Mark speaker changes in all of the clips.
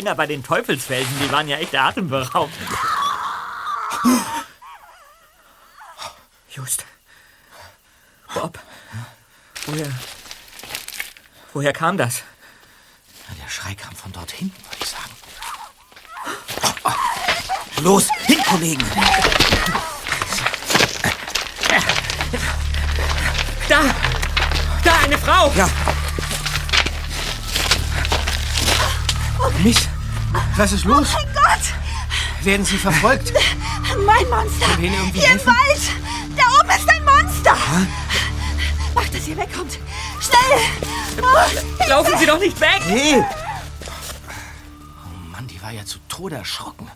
Speaker 1: Klippenspringer bei den Teufelsfelsen, die waren ja echt atemberaubend. Just. Bob. Woher. Woher kam das?
Speaker 2: Der Schrei kam von dort hinten, würde ich sagen. Los, hin, Kollegen!
Speaker 1: Da! Da, eine Frau!
Speaker 2: Ja. Miss, was ist los?
Speaker 3: Oh mein Gott!
Speaker 2: Werden Sie verfolgt?
Speaker 3: Mein Monster! Hier im
Speaker 2: helfen?
Speaker 3: Wald! Da oben ist ein Monster! Macht, dass ihr wegkommt! Schnell! Oh,
Speaker 1: Laufen Sie doch nicht weg!
Speaker 2: Hey! Oh Mann, die war ja zu Tode erschrocken.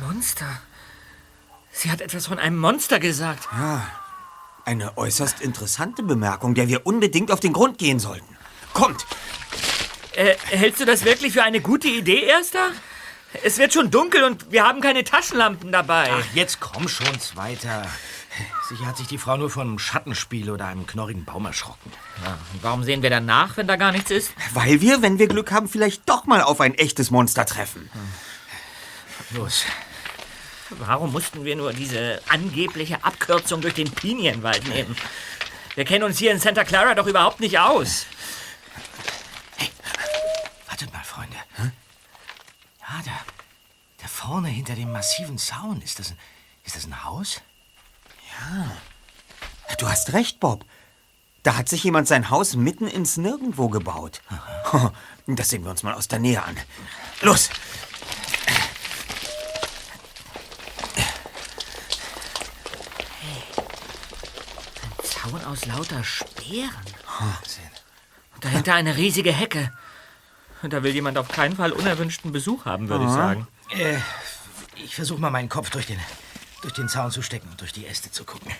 Speaker 1: Monster? Sie hat etwas von einem Monster gesagt.
Speaker 4: Eine äußerst interessante Bemerkung, der wir unbedingt auf den Grund gehen sollten. Kommt!
Speaker 1: Äh, hältst du das wirklich für eine gute Idee, Erster? Es wird schon dunkel und wir haben keine Taschenlampen dabei.
Speaker 2: Ach, jetzt komm schon, Zweiter. Sicher hat sich die Frau nur von einem Schattenspiel oder einem knorrigen Baum erschrocken.
Speaker 1: Und warum sehen wir dann nach, wenn da gar nichts ist?
Speaker 4: Weil wir, wenn wir Glück haben, vielleicht doch mal auf ein echtes Monster treffen.
Speaker 2: Los.
Speaker 1: Warum mussten wir nur diese angebliche Abkürzung durch den Pinienwald nehmen? Wir kennen uns hier in Santa Clara doch überhaupt nicht aus.
Speaker 2: Wartet mal, Freunde. Ja, da, da vorne hinter dem massiven Zaun, ist das ein, ist das ein Haus?
Speaker 4: Du hast recht, Bob. Da hat sich jemand sein Haus mitten ins Nirgendwo gebaut. Das sehen wir uns mal aus der Nähe an. Los!
Speaker 1: Zaun aus lauter Speeren.
Speaker 2: Wahnsinn.
Speaker 1: Und dahinter eine riesige Hecke. Und da will jemand auf keinen Fall unerwünschten Besuch haben, würde ich sagen.
Speaker 2: Äh, ich versuche mal meinen Kopf durch den, durch den Zaun zu stecken und durch die Äste zu gucken.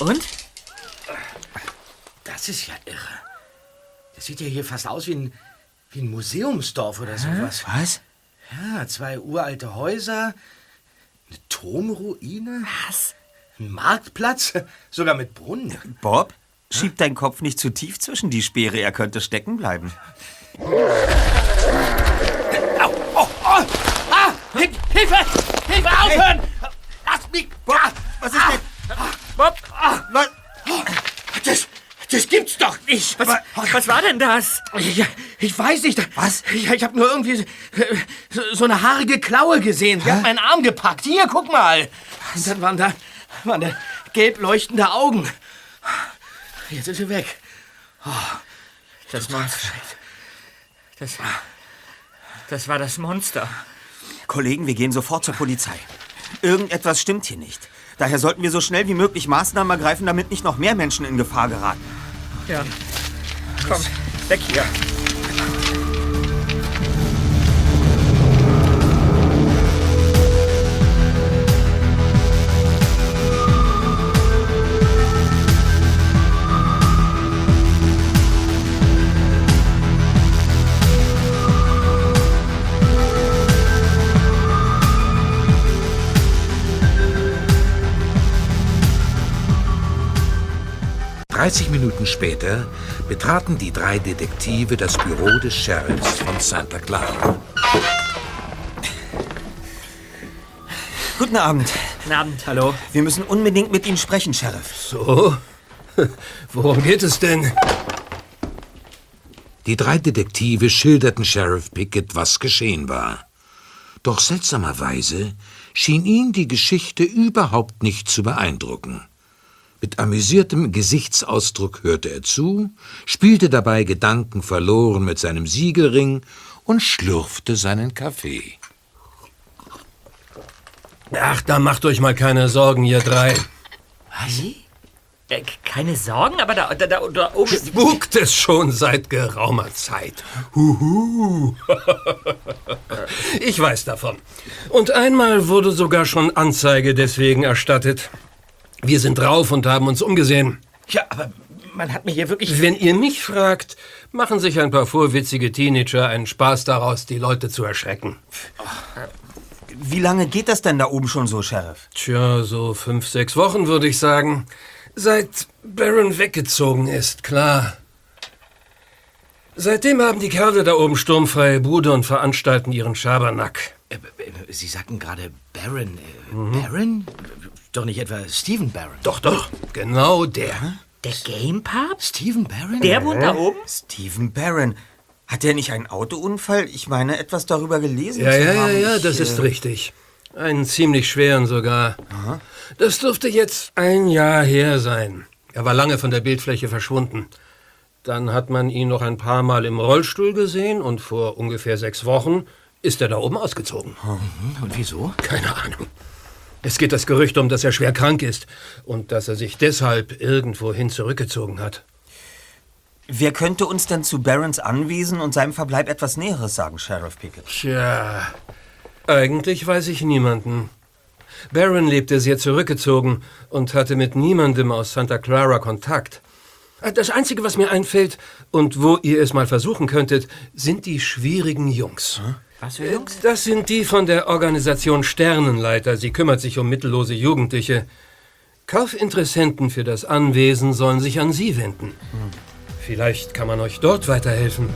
Speaker 1: Und?
Speaker 2: Das ist ja irre. Das sieht ja hier fast aus wie ein, wie ein Museumsdorf oder sowas.
Speaker 4: Was?
Speaker 2: Ja, zwei uralte Häuser, eine Turmruine,
Speaker 1: Was?
Speaker 2: ein Marktplatz, sogar mit Brunnen.
Speaker 4: Bob, schieb deinen Kopf nicht zu tief zwischen die Speere, er könnte stecken bleiben.
Speaker 2: Au, oh, oh, ah, Hilf- Hilfe! Hilfe, aufhören! Lass mich! Ah,
Speaker 4: Was ist denn?
Speaker 1: Bob,
Speaker 4: Was?
Speaker 2: das, das gibt's doch nicht!
Speaker 1: was, was war denn das?
Speaker 2: Ich, ich weiß nicht.
Speaker 4: Was?
Speaker 2: Ich, ich habe nur irgendwie so, so eine haarige Klaue gesehen. Sie hat meinen Arm gepackt. Hier, guck mal. Und dann waren da, waren da gelb leuchtende Augen. Jetzt ist sie weg.
Speaker 1: Das Monster. Das, das war das Monster.
Speaker 4: Kollegen, wir gehen sofort zur Polizei. Irgendetwas stimmt hier nicht. Daher sollten wir so schnell wie möglich Maßnahmen ergreifen, damit nicht noch mehr Menschen in Gefahr geraten.
Speaker 1: Ja. Komm, weg hier.
Speaker 5: Dreißig Minuten später betraten die drei Detektive das Büro des Sheriffs von Santa Clara.
Speaker 4: Guten Abend.
Speaker 1: Guten Abend. Hallo.
Speaker 4: Wir müssen unbedingt mit Ihnen sprechen, Sheriff.
Speaker 6: So? Worum geht es denn?
Speaker 5: Die drei Detektive schilderten Sheriff Pickett, was geschehen war. Doch seltsamerweise schien ihn die Geschichte überhaupt nicht zu beeindrucken. Mit amüsiertem Gesichtsausdruck hörte er zu, spielte dabei Gedanken verloren mit seinem Siegelring und schlürfte seinen Kaffee.
Speaker 6: Ach, da macht euch mal keine Sorgen, ihr drei.
Speaker 1: Äh, keine Sorgen, aber da, da, da, da oben.
Speaker 6: Spukt es schon seit geraumer Zeit. Huhu. ich weiß davon. Und einmal wurde sogar schon Anzeige deswegen erstattet. Wir sind drauf und haben uns umgesehen.
Speaker 2: Ja, aber man hat mir hier wirklich...
Speaker 6: Wenn ihr mich fragt, machen sich ein paar vorwitzige Teenager einen Spaß daraus, die Leute zu erschrecken.
Speaker 4: Wie lange geht das denn da oben schon so, Sheriff?
Speaker 6: Tja, so fünf, sechs Wochen würde ich sagen. Seit Baron weggezogen ist, klar. Seitdem haben die Kerle da oben sturmfreie Bude und veranstalten ihren Schabernack.
Speaker 2: Äh, äh, Sie sagten gerade Baron. Äh, Baron? Doch nicht etwa Stephen Baron.
Speaker 6: Doch, doch, genau der.
Speaker 1: Der Game Pub?
Speaker 2: Stephen Baron?
Speaker 1: Der wohnt da oben?
Speaker 4: Stephen Barron. Hat er nicht einen Autounfall? Ich meine, etwas darüber gelesen
Speaker 6: Ja,
Speaker 4: zu
Speaker 6: ja, ja,
Speaker 4: haben.
Speaker 6: ja,
Speaker 4: Ich,
Speaker 6: das
Speaker 4: äh,
Speaker 6: ist richtig. Einen ziemlich schweren sogar. Das dürfte jetzt ein Jahr her sein. Er war lange von der Bildfläche verschwunden. Dann hat man ihn noch ein paar Mal im Rollstuhl gesehen und vor ungefähr sechs Wochen ist er da oben ausgezogen.
Speaker 2: Und wieso?
Speaker 6: Keine Ahnung. Es geht das Gerücht um, dass er schwer krank ist und dass er sich deshalb irgendwohin zurückgezogen hat.
Speaker 4: Wer könnte uns denn zu Barrons Anwesen und seinem Verbleib etwas Näheres sagen, Sheriff Pickett?
Speaker 6: Tja, eigentlich weiß ich niemanden. Baron lebte sehr zurückgezogen und hatte mit niemandem aus Santa Clara Kontakt. Das Einzige, was mir einfällt und wo ihr es mal versuchen könntet, sind die schwierigen Jungs.
Speaker 1: Was für Jungs?
Speaker 6: Das sind die von der Organisation Sternenleiter. Sie kümmert sich um mittellose Jugendliche. Kaufinteressenten für das Anwesen sollen sich an Sie wenden. Vielleicht kann man euch dort weiterhelfen.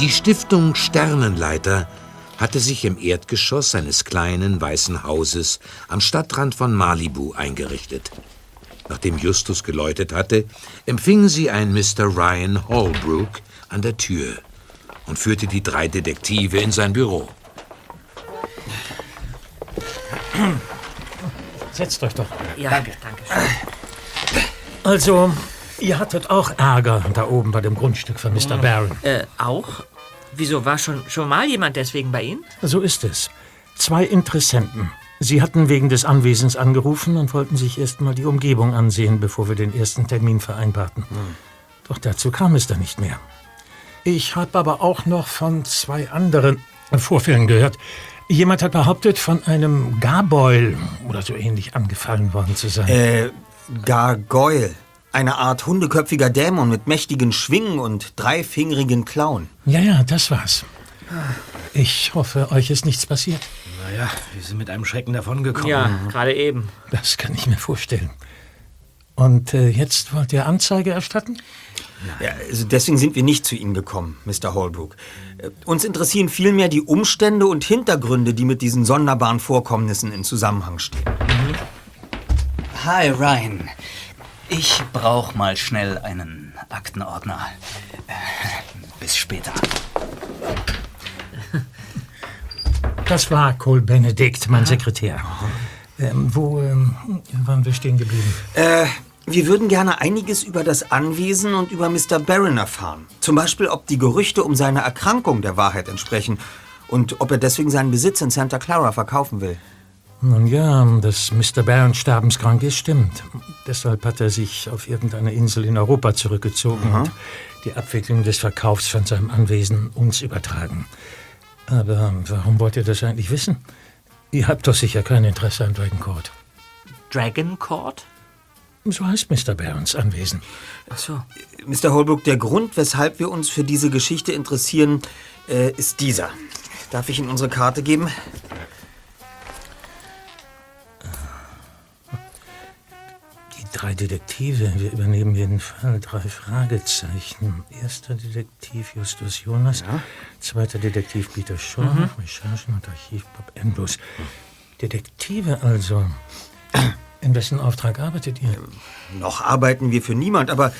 Speaker 5: Die Stiftung Sternenleiter hatte sich im Erdgeschoss eines kleinen weißen Hauses am Stadtrand von Malibu eingerichtet. Nachdem Justus geläutet hatte, empfing sie ein Mr. Ryan Holbrook an der Tür und führte die drei Detektive in sein Büro.
Speaker 7: Setzt euch doch.
Speaker 1: Ja, danke. danke schön.
Speaker 7: Also, ihr hattet auch Ärger da oben bei dem Grundstück von Mr. Barron.
Speaker 1: Äh, auch? Wieso war schon, schon mal jemand deswegen bei Ihnen?
Speaker 7: So ist es. Zwei Interessenten. Sie hatten wegen des Anwesens angerufen und wollten sich erst mal die Umgebung ansehen, bevor wir den ersten Termin vereinbarten. Doch dazu kam es dann nicht mehr. Ich habe aber auch noch von zwei anderen Vorfällen gehört. Jemand hat behauptet, von einem Garboil oder so ähnlich angefallen worden zu sein.
Speaker 4: Äh, Gargoyle. Eine Art hundeköpfiger Dämon mit mächtigen Schwingen und dreifingerigen Klauen.
Speaker 7: Ja, ja, das war's. Ich hoffe, euch ist nichts passiert.
Speaker 2: Naja, wir sind mit einem Schrecken davongekommen.
Speaker 1: Ja, gerade eben.
Speaker 7: Das kann ich mir vorstellen. Und äh, jetzt wollt ihr Anzeige erstatten?
Speaker 4: Ja, also deswegen sind wir nicht zu Ihnen gekommen, Mr. Holbrook. Äh, Uns interessieren vielmehr die Umstände und Hintergründe, die mit diesen sonderbaren Vorkommnissen in Zusammenhang stehen.
Speaker 8: Hi, Ryan. Ich brauch mal schnell einen Aktenordner. Äh, Bis später.
Speaker 7: Das war Cole Benedict, mein Sekretär. Ähm, wo ähm, waren wir stehen geblieben?
Speaker 4: Äh, wir würden gerne einiges über das Anwesen und über Mr. Barron erfahren. Zum Beispiel, ob die Gerüchte um seine Erkrankung der Wahrheit entsprechen und ob er deswegen seinen Besitz in Santa Clara verkaufen will.
Speaker 7: Nun ja, dass Mr. Barron sterbenskrank ist, stimmt. Deshalb hat er sich auf irgendeine Insel in Europa zurückgezogen und die Abwicklung des Verkaufs von seinem Anwesen uns übertragen. Aber warum wollt ihr das eigentlich wissen? Ihr habt doch sicher kein Interesse an Dragon Court.
Speaker 1: Dragon Court?
Speaker 7: So heißt Mr. Barrons Anwesen.
Speaker 1: Ach so.
Speaker 4: Mr. Holbrook, der Grund, weshalb wir uns für diese Geschichte interessieren, äh, ist dieser. Darf ich Ihnen unsere Karte geben?
Speaker 7: Drei Detektive, wir übernehmen jeden Fall drei Fragezeichen. Erster Detektiv Justus Jonas, zweiter Detektiv Peter Shaw, Recherchen und Archiv Bob Endlos. Detektive also. In wessen Auftrag arbeitet ihr?
Speaker 4: Noch arbeiten wir für niemand, aber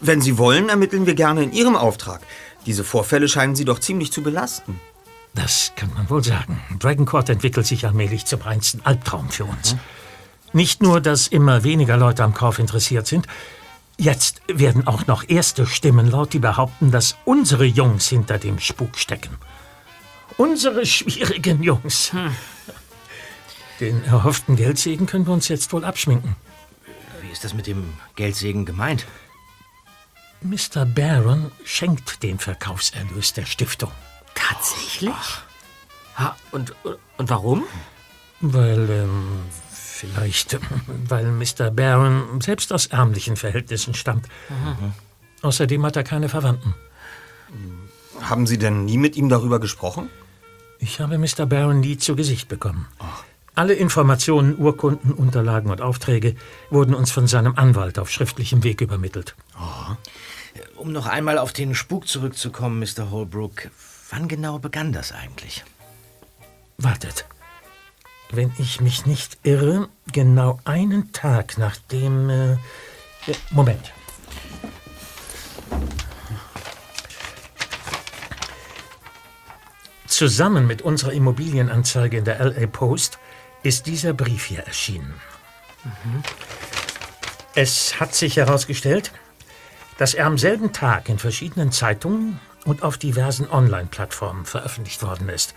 Speaker 4: wenn Sie wollen, ermitteln wir gerne in Ihrem Auftrag. Diese Vorfälle scheinen Sie doch ziemlich zu belasten.
Speaker 7: Das kann man wohl sagen. Dragon Court entwickelt sich allmählich zum reinsten Albtraum für uns. Nicht nur, dass immer weniger Leute am Kauf interessiert sind, jetzt werden auch noch erste Stimmen laut, die behaupten, dass unsere Jungs hinter dem Spuk stecken. Unsere schwierigen Jungs. Den erhofften Geldsegen können wir uns jetzt wohl abschminken.
Speaker 2: Wie ist das mit dem Geldsegen gemeint?
Speaker 7: Mr. Barron schenkt den Verkaufserlös der Stiftung.
Speaker 1: Tatsächlich? Ha, und, und warum?
Speaker 7: Weil, ähm, vielleicht, weil Mr. Barron selbst aus ärmlichen Verhältnissen stammt. Außerdem hat er keine Verwandten.
Speaker 4: Haben Sie denn nie mit ihm darüber gesprochen?
Speaker 7: Ich habe Mr. Barron nie zu Gesicht bekommen. Alle Informationen, Urkunden, Unterlagen und Aufträge wurden uns von seinem Anwalt auf schriftlichem Weg übermittelt.
Speaker 2: Um noch einmal auf den Spuk zurückzukommen, Mr. Holbrook. Wann genau begann das eigentlich?
Speaker 7: Wartet. Wenn ich mich nicht irre, genau einen Tag nachdem. Äh, Moment. Zusammen mit unserer Immobilienanzeige in der LA Post ist dieser Brief hier erschienen. Es hat sich herausgestellt, dass er am selben Tag in verschiedenen Zeitungen und auf diversen Online-Plattformen veröffentlicht worden ist.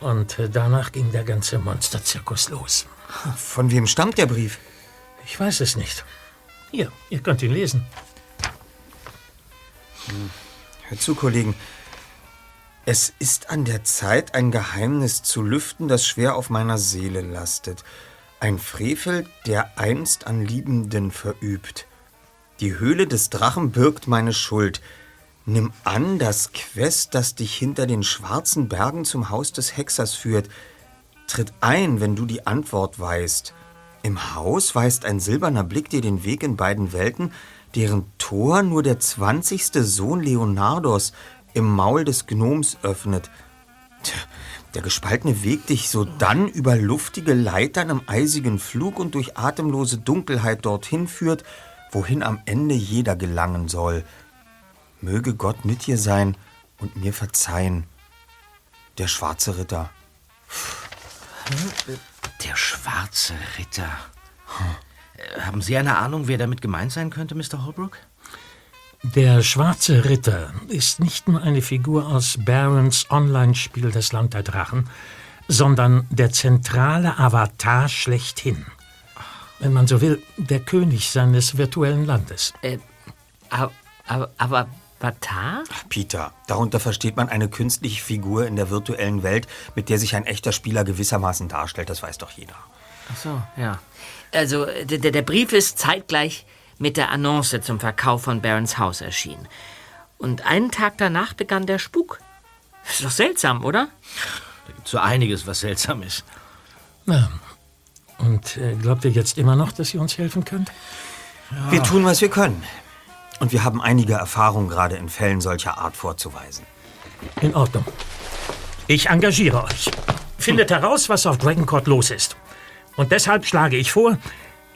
Speaker 7: Und danach ging der ganze Monsterzirkus los.
Speaker 4: Von wem stammt der Brief?
Speaker 7: Ich weiß es nicht. Hier, ihr könnt ihn lesen.
Speaker 4: Hör zu, Kollegen. Es ist an der Zeit, ein Geheimnis zu lüften, das schwer auf meiner Seele lastet. Ein Frevel, der einst an Liebenden verübt. Die Höhle des Drachen birgt meine Schuld. Nimm an das Quest, das dich hinter den schwarzen Bergen zum Haus des Hexers führt. Tritt ein, wenn du die Antwort weißt. Im Haus weist ein silberner Blick dir den Weg in beiden Welten, deren Tor nur der zwanzigste Sohn Leonardos im Maul des Gnoms öffnet. Der gespaltene Weg dich sodann über luftige Leitern im eisigen Flug und durch atemlose Dunkelheit dorthin führt, wohin am Ende jeder gelangen soll. Möge Gott mit dir sein und mir verzeihen. Der schwarze Ritter.
Speaker 2: Der schwarze Ritter. Äh, Haben Sie eine Ahnung, wer damit gemeint sein könnte, Mr. Holbrook?
Speaker 7: Der schwarze Ritter ist nicht nur eine Figur aus Barons Online-Spiel Das Land der Drachen, sondern der zentrale Avatar schlechthin. Wenn man so will, der König seines virtuellen Landes.
Speaker 1: Äh, aber, aber, aber Avatar?
Speaker 4: Peter, darunter versteht man eine künstliche Figur in der virtuellen Welt, mit der sich ein echter Spieler gewissermaßen darstellt. Das weiß doch jeder.
Speaker 1: Ach so, ja. Also, der, der Brief ist zeitgleich mit der Annonce zum Verkauf von Barons Haus erschienen. Und einen Tag danach begann der Spuk. Ist doch seltsam, oder?
Speaker 2: Da gibt so einiges, was seltsam ist.
Speaker 7: Na, und äh, glaubt ihr jetzt immer noch, dass ihr uns helfen könnt?
Speaker 4: Wir tun, was wir können. Und wir haben einige Erfahrungen gerade in Fällen solcher Art vorzuweisen.
Speaker 7: In Ordnung. Ich engagiere euch. Findet heraus, was auf Dragon Court los ist. Und deshalb schlage ich vor,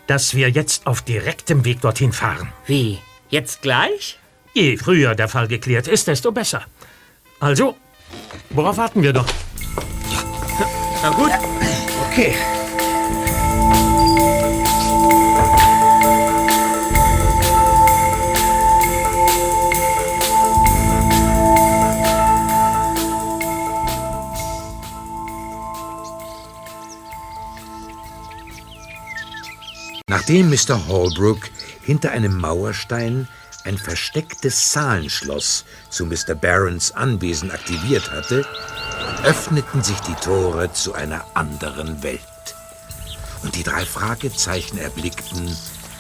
Speaker 7: dass wir jetzt auf direktem Weg dorthin fahren.
Speaker 1: Wie? Jetzt gleich?
Speaker 7: Je früher der Fall geklärt ist, desto besser. Also, worauf warten wir doch?
Speaker 1: Na gut.
Speaker 2: Okay.
Speaker 5: Nachdem Mr. Holbrook hinter einem Mauerstein ein verstecktes Zahlenschloss zu Mr. Barons Anwesen aktiviert hatte, öffneten sich die Tore zu einer anderen Welt. Und die drei Fragezeichen erblickten,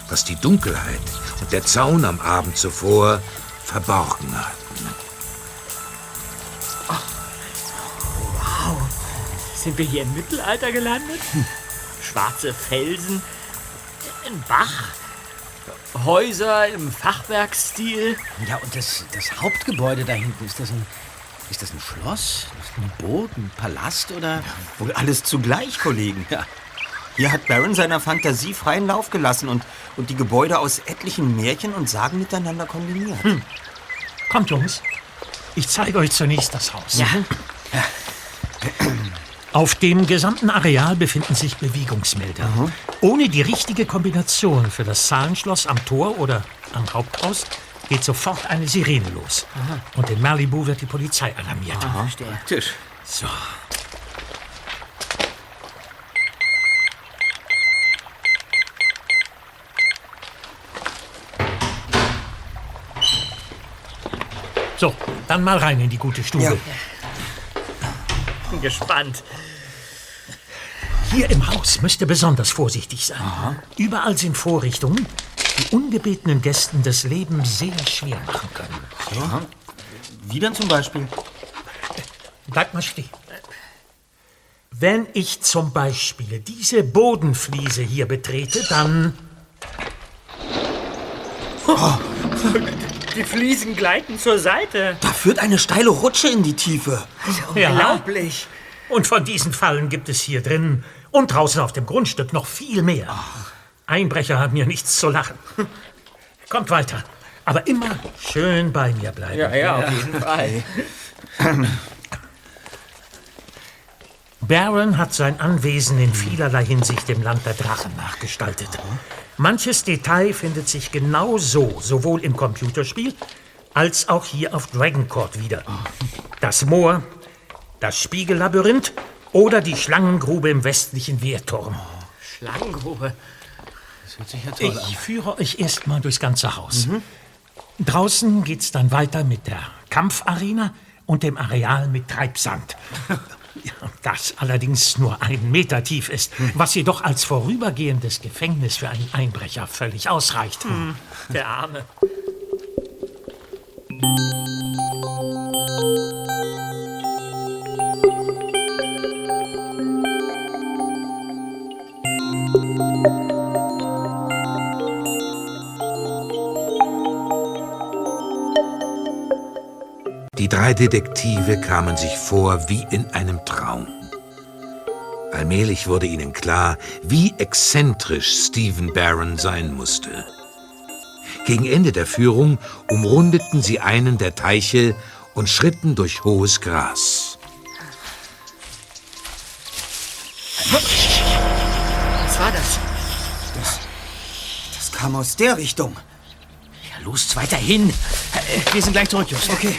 Speaker 5: was die Dunkelheit und der Zaun am Abend zuvor verborgen hatten.
Speaker 1: Sind wir hier im Mittelalter gelandet? Schwarze Felsen, ein Bach, Häuser im Fachwerkstil.
Speaker 2: Ja, und das, das Hauptgebäude da hinten, ist das ein, ist das ein Schloss? Ist das ein Boot, ein Palast oder?
Speaker 4: Wohl alles zugleich, Kollegen.
Speaker 2: Ja.
Speaker 4: Hier hat Baron seiner Fantasie freien Lauf gelassen und, und die Gebäude aus etlichen Märchen und Sagen miteinander kombiniert.
Speaker 7: Kommt, Jungs. Ich zeige euch zunächst das Haus.
Speaker 1: Ja.
Speaker 7: Auf dem gesamten Areal befinden sich Bewegungsmelder. Ohne die richtige Kombination für das Zahlenschloss am Tor oder am Haupthaus geht sofort eine Sirene los. Und in Malibu wird die Polizei alarmiert.
Speaker 1: Verstehe.
Speaker 2: Tisch.
Speaker 7: So. So, dann mal rein in die gute Stube.
Speaker 4: Ja.
Speaker 1: Gespannt.
Speaker 7: Hier im Haus müsst ihr besonders vorsichtig sein. Überall sind Vorrichtungen, die ungebetenen Gästen das Leben sehr schwer machen können.
Speaker 4: Wie denn zum Beispiel?
Speaker 7: Bleibt mal stehen. Wenn ich zum Beispiel diese Bodenfliese hier betrete, dann...
Speaker 1: Die Fliesen gleiten zur Seite.
Speaker 4: Da führt eine steile Rutsche in die Tiefe.
Speaker 1: Unglaublich.
Speaker 7: Und von diesen Fallen gibt es hier drin und draußen auf dem Grundstück noch viel mehr. Einbrecher haben hier nichts zu lachen. Kommt weiter. Aber immer schön bei mir bleiben.
Speaker 1: ja, auf jeden Fall.
Speaker 7: Baron hat sein Anwesen in vielerlei Hinsicht dem Land der Drachen nachgestaltet. Manches Detail findet sich genau so, sowohl im Computerspiel als auch hier auf Dragoncourt wieder. Das Moor, das Spiegellabyrinth oder die Schlangengrube im westlichen Wehrturm.
Speaker 1: Schlangengrube.
Speaker 2: Das hört sich ja toll an.
Speaker 7: Ich führe euch erstmal durchs ganze Haus. Draußen geht's dann weiter mit der Kampfarena und dem Areal mit Treibsand. Ja, Das allerdings nur ein Meter tief ist, was jedoch als vorübergehendes Gefängnis für einen Einbrecher völlig ausreicht.
Speaker 1: Der Arme.
Speaker 5: Drei Detektive kamen sich vor wie in einem Traum. Allmählich wurde ihnen klar, wie exzentrisch Stephen Barron sein musste. Gegen Ende der Führung umrundeten sie einen der Teiche und schritten durch hohes Gras.
Speaker 1: Was war das?
Speaker 4: Das kam aus der Richtung.
Speaker 2: Ja, los, weiter hin. Äh, Wir sind gleich zurück, Just. Okay.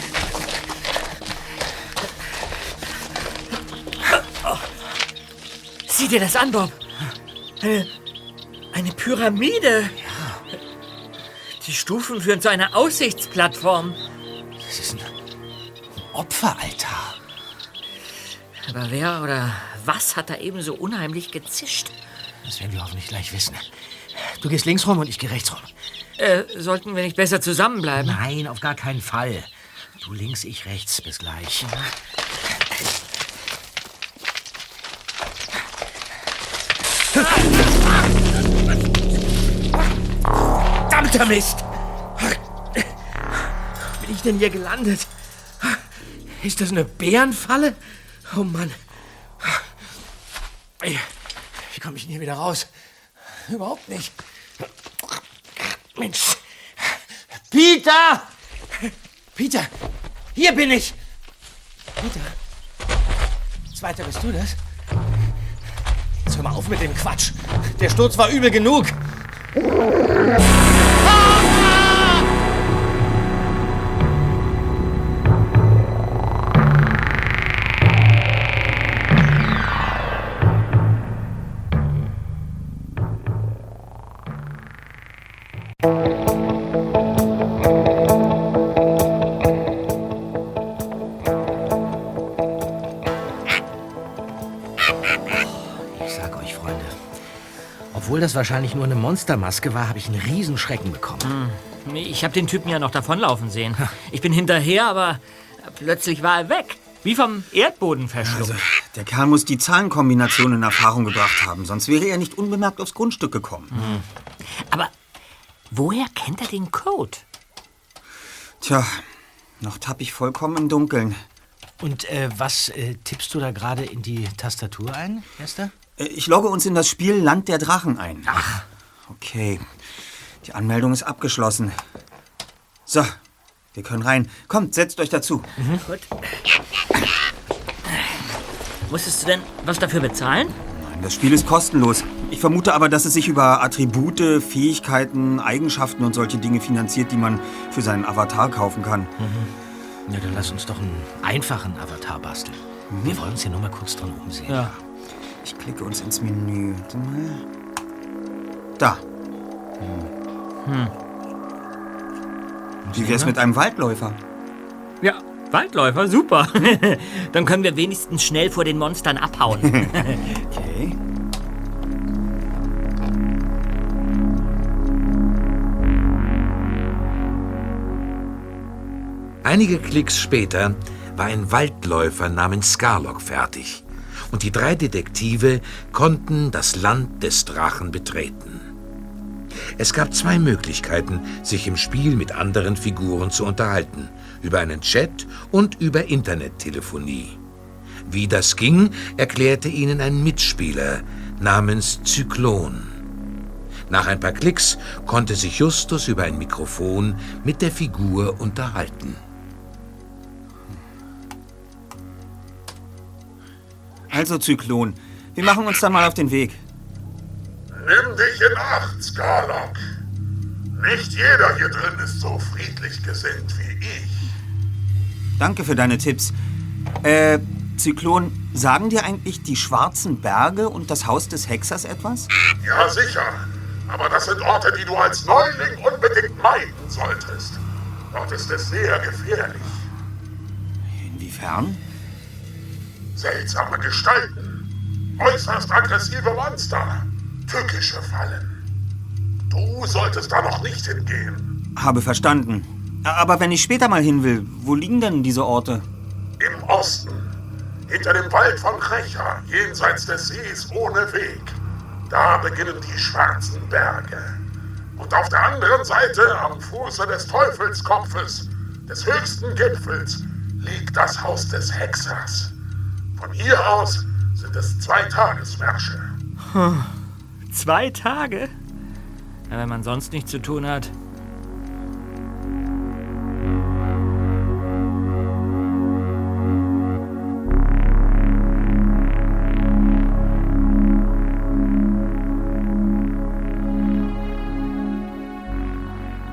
Speaker 1: Sieh dir das an, Bob. Eine, eine Pyramide. Die Stufen führen zu einer Aussichtsplattform.
Speaker 2: Das ist ein, Opferaltar.
Speaker 1: Aber wer oder was hat da eben so unheimlich gezischt?
Speaker 2: Das werden wir hoffentlich gleich wissen. Du gehst links rum und ich gehe rechts rum.
Speaker 1: Äh, sollten wir nicht besser zusammenbleiben?
Speaker 2: Nein, auf gar keinen Fall. Du links, ich rechts. Bis gleich. Verdammter Mist! Wo bin ich denn hier gelandet? Ist das eine Bärenfalle? Oh Mann. Wie komme ich denn hier wieder raus? Überhaupt nicht. Mensch. Peter! Peter, hier bin ich. Peter. Zweiter, bist du das? Jetzt hör mal auf mit dem Quatsch. Der Sturz war übel genug. Das wahrscheinlich nur eine Monstermaske war, habe ich einen Riesenschrecken bekommen.
Speaker 1: Nee, Ich habe den Typen ja noch davonlaufen sehen. Ich bin hinterher, aber plötzlich war er weg. Wie vom Erdboden verschluckt.
Speaker 4: Also, der Kerl muss die Zahlenkombination in Erfahrung gebracht haben, sonst wäre er nicht unbemerkt aufs Grundstück gekommen.
Speaker 1: Aber woher kennt er den Code?
Speaker 4: Tja, noch tapp ich vollkommen im Dunkeln.
Speaker 2: Und äh, was äh, tippst du da gerade in die Tastatur ein, Esther?
Speaker 4: Äh, Ich logge uns in das Spiel Land der Drachen ein. Ach. Okay. Die Anmeldung ist abgeschlossen. So, wir können rein. Kommt, setzt euch dazu.
Speaker 1: Gut. Musstest du denn was dafür bezahlen?
Speaker 4: Nein, das Spiel ist kostenlos. Ich vermute aber, dass es sich über Attribute, Fähigkeiten, Eigenschaften und solche Dinge finanziert, die man für seinen Avatar kaufen kann.
Speaker 2: Ja, dann lass uns doch einen einfachen Avatar basteln. Wir wollen uns hier nur mal kurz drin umsehen.
Speaker 1: Ja.
Speaker 4: Ich klicke uns ins Menü. Warte mal. Da. Wie wär's mit einem Waldläufer?
Speaker 1: Ja, Waldläufer, super. Dann können wir wenigstens schnell vor den Monstern abhauen.
Speaker 4: Okay.
Speaker 5: Einige Klicks später war ein Waldläufer namens Scarlock fertig und die drei Detektive konnten das Land des Drachen betreten. Es gab zwei Möglichkeiten, sich im Spiel mit anderen Figuren zu unterhalten, über einen Chat und über Internettelefonie. Wie das ging, erklärte ihnen ein Mitspieler namens Zyklon. Nach ein paar Klicks konnte sich Justus über ein Mikrofon mit der Figur unterhalten.
Speaker 4: Also, Zyklon, wir machen uns dann mal auf den Weg.
Speaker 9: Nimm dich in Acht, Skarlock. Nicht jeder hier drin ist so friedlich gesinnt wie ich.
Speaker 4: Danke für deine Tipps. Äh, Zyklon, sagen dir eigentlich die schwarzen Berge und das Haus des Hexers etwas?
Speaker 9: Ja, sicher. Aber das sind Orte, die du als Neuling unbedingt meiden solltest. Dort ist es sehr gefährlich.
Speaker 4: Inwiefern?
Speaker 9: Seltsame Gestalten. Äußerst aggressive Monster. Tückische Fallen. Du solltest da noch nicht hingehen.
Speaker 4: Habe verstanden. Aber wenn ich später mal hin will, wo liegen denn diese Orte?
Speaker 9: Im Osten. Hinter dem Wald von Krecha, jenseits des Sees ohne Weg. Da beginnen die schwarzen Berge. Und auf der anderen Seite, am Fuße des Teufelskopfes, des höchsten Gipfels, liegt das Haus des Hexers. Von hier aus sind es zwei Tagesmärsche.
Speaker 1: Zwei Tage? Ja, wenn man sonst nichts zu tun hat.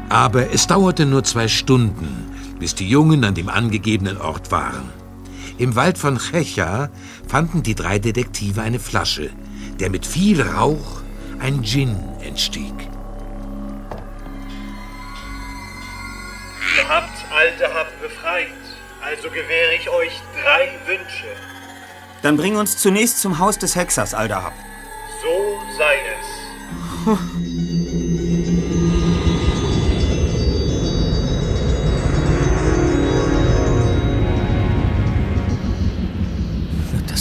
Speaker 5: Aber es dauerte nur zwei Stunden, bis die Jungen an dem angegebenen Ort waren. Im Wald von Checha fanden die drei Detektive eine Flasche, der mit viel Rauch ein Gin entstieg.
Speaker 10: Ihr habt Aldahab befreit, also gewähre ich euch drei Wünsche.
Speaker 4: Dann bring uns zunächst zum Haus des Hexers, Aldahab.
Speaker 10: So sei es.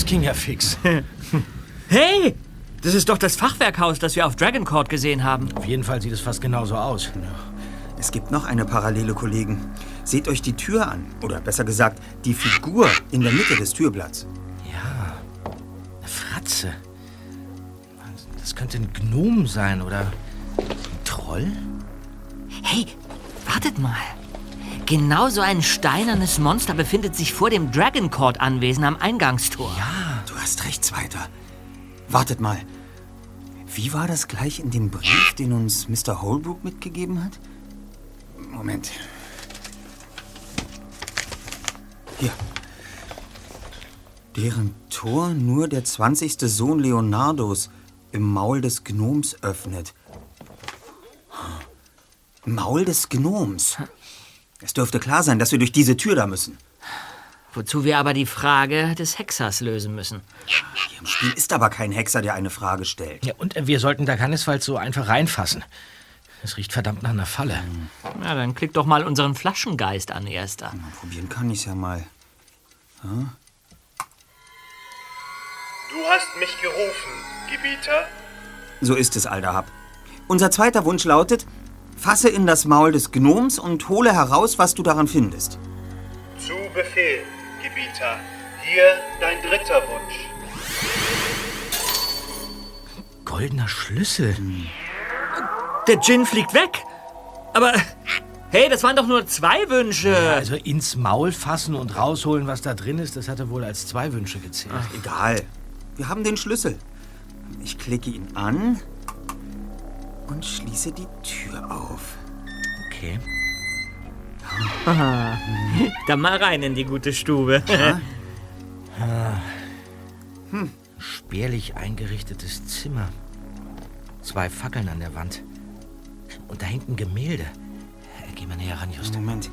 Speaker 2: ging ja fix.
Speaker 1: Hey! Das ist doch das Fachwerkhaus, das wir auf Dragon Court gesehen haben.
Speaker 2: Auf jeden Fall sieht es fast genauso aus.
Speaker 4: Es gibt noch eine Parallele, Kollegen. Seht euch die Tür an. Oder besser gesagt, die Figur in der Mitte des Türblatts.
Speaker 2: Ja, eine Fratze. Das könnte ein Gnom sein oder ein Troll?
Speaker 1: Hey, wartet mal. Genau so ein steinernes Monster befindet sich vor dem Dragon Court Anwesen am Eingangstor.
Speaker 4: Ja, du hast recht, Zweiter. Wartet mal. Wie war das gleich in dem Brief, den uns Mr. Holbrook mitgegeben hat? Moment. Hier. Deren Tor nur der 20. Sohn Leonardos im Maul des Gnoms öffnet. Maul des Gnoms. Es dürfte klar sein, dass wir durch diese Tür da müssen.
Speaker 1: Wozu wir aber die Frage des Hexers lösen müssen.
Speaker 4: Hier im Spiel ist aber kein Hexer, der eine Frage stellt.
Speaker 2: Ja, und wir sollten da keinesfalls so einfach reinfassen. Es riecht verdammt nach einer Falle.
Speaker 1: Na, dann klick doch mal unseren Flaschengeist an, Erster.
Speaker 4: Probieren kann ich's ja mal. Ja?
Speaker 10: Du hast mich gerufen, Gebieter.
Speaker 4: So ist es, Aldahab. Unser zweiter Wunsch lautet, fasse in das Maul des Gnoms und hole heraus, was du daran findest.
Speaker 10: Zu Befehl, Gebieter. Hier dein dritter Wunsch.
Speaker 2: Goldener Schlüssel.
Speaker 1: Der Gin fliegt weg. Aber hey, das waren doch nur zwei Wünsche.
Speaker 2: Ja, also ins Maul fassen und rausholen, was da drin ist, das hat er wohl als zwei Wünsche gezählt.
Speaker 4: Egal. Wir haben den Schlüssel. Ich klicke ihn an und schließe die Tür auf.
Speaker 2: Okay.
Speaker 1: Ah, dann mal rein in die gute Stube.
Speaker 2: Hm. hm. Spärlich eingerichtetes Zimmer. Zwei Fackeln an der Wand. Und da hängt ein Gemälde. Geh mal näher ran, Just.
Speaker 4: Moment.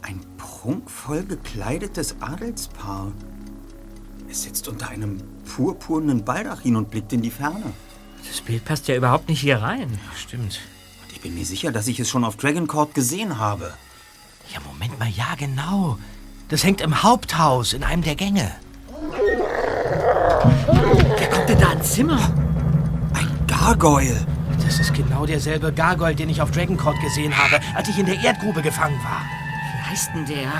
Speaker 4: Ein prunkvoll gekleidetes Adelspaar. Es sitzt unter einem purpurnen Baldachin und blickt in die Ferne.
Speaker 1: Das Bild passt ja überhaupt nicht hier rein.
Speaker 2: Stimmt.
Speaker 4: Und ich bin mir sicher, dass ich es schon auf Dragon Court gesehen habe.
Speaker 2: Ja, Moment mal, ja, genau. Das hängt im Haupthaus in einem der Gänge.
Speaker 1: Wer kommt denn da ins Zimmer?
Speaker 4: Ein Gargoyle.
Speaker 2: Das ist genau derselbe Gargoyle, den ich auf Dragon Court gesehen habe, als ich in der Erdgrube gefangen war.
Speaker 1: Wie heißt denn der?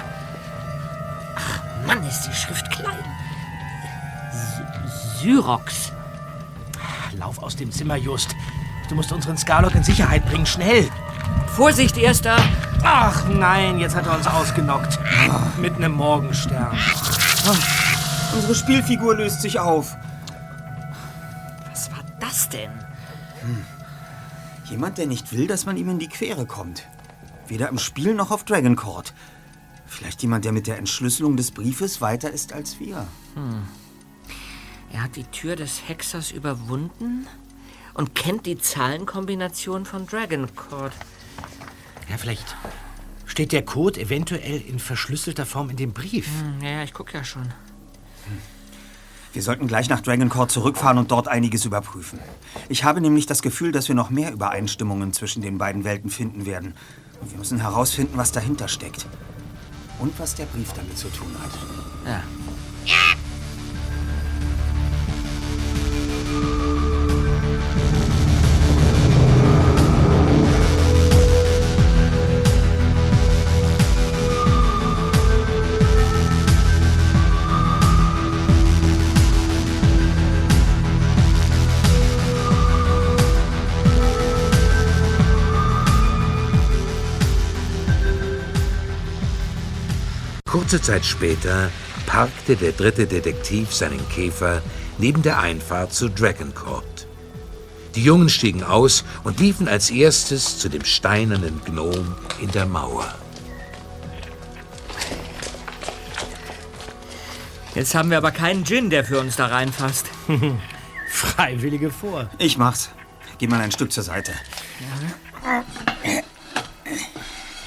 Speaker 1: Ach, Mann, ist die Schrift klein. Sy Syrox.
Speaker 2: Lauf aus dem Zimmer, Just. Du musst unseren Scarlock in Sicherheit bringen, schnell.
Speaker 1: Vorsicht, Erster!
Speaker 2: Ach nein, jetzt hat er uns ausgenockt. Mitten im Morgenstern.
Speaker 4: Unsere Spielfigur löst sich auf.
Speaker 1: Was war das denn?
Speaker 4: Jemand, der nicht will, dass man ihm in die Quere kommt. Weder im Spiel noch auf Dragon Court. Vielleicht jemand, der mit der Entschlüsselung des Briefes weiter ist als wir.
Speaker 1: Er hat die Tür des Hexers überwunden und kennt die Zahlenkombination von Dragon Court.
Speaker 2: Ja, vielleicht steht der Code eventuell in verschlüsselter Form in dem Brief.
Speaker 1: Hm, Ja, ich guck ja schon.
Speaker 4: Wir sollten gleich nach Dragon Court zurückfahren und dort einiges überprüfen. Ich habe nämlich das Gefühl, dass wir noch mehr Übereinstimmungen zwischen den beiden Welten finden werden. Und wir müssen herausfinden, was dahinter steckt. Und was der Brief damit zu tun hat.
Speaker 1: Ja.
Speaker 5: Kurze Zeit später parkte der dritte Detektiv seinen Käfer neben der Einfahrt zu Dragon Court. Die Jungen stiegen aus und liefen als erstes zu dem steinernen Gnom in der Mauer.
Speaker 1: Jetzt haben wir aber keinen Gin, der für uns da reinfasst.
Speaker 2: Freiwillige vor.
Speaker 4: Ich mach's. Geh mal ein Stück zur Seite.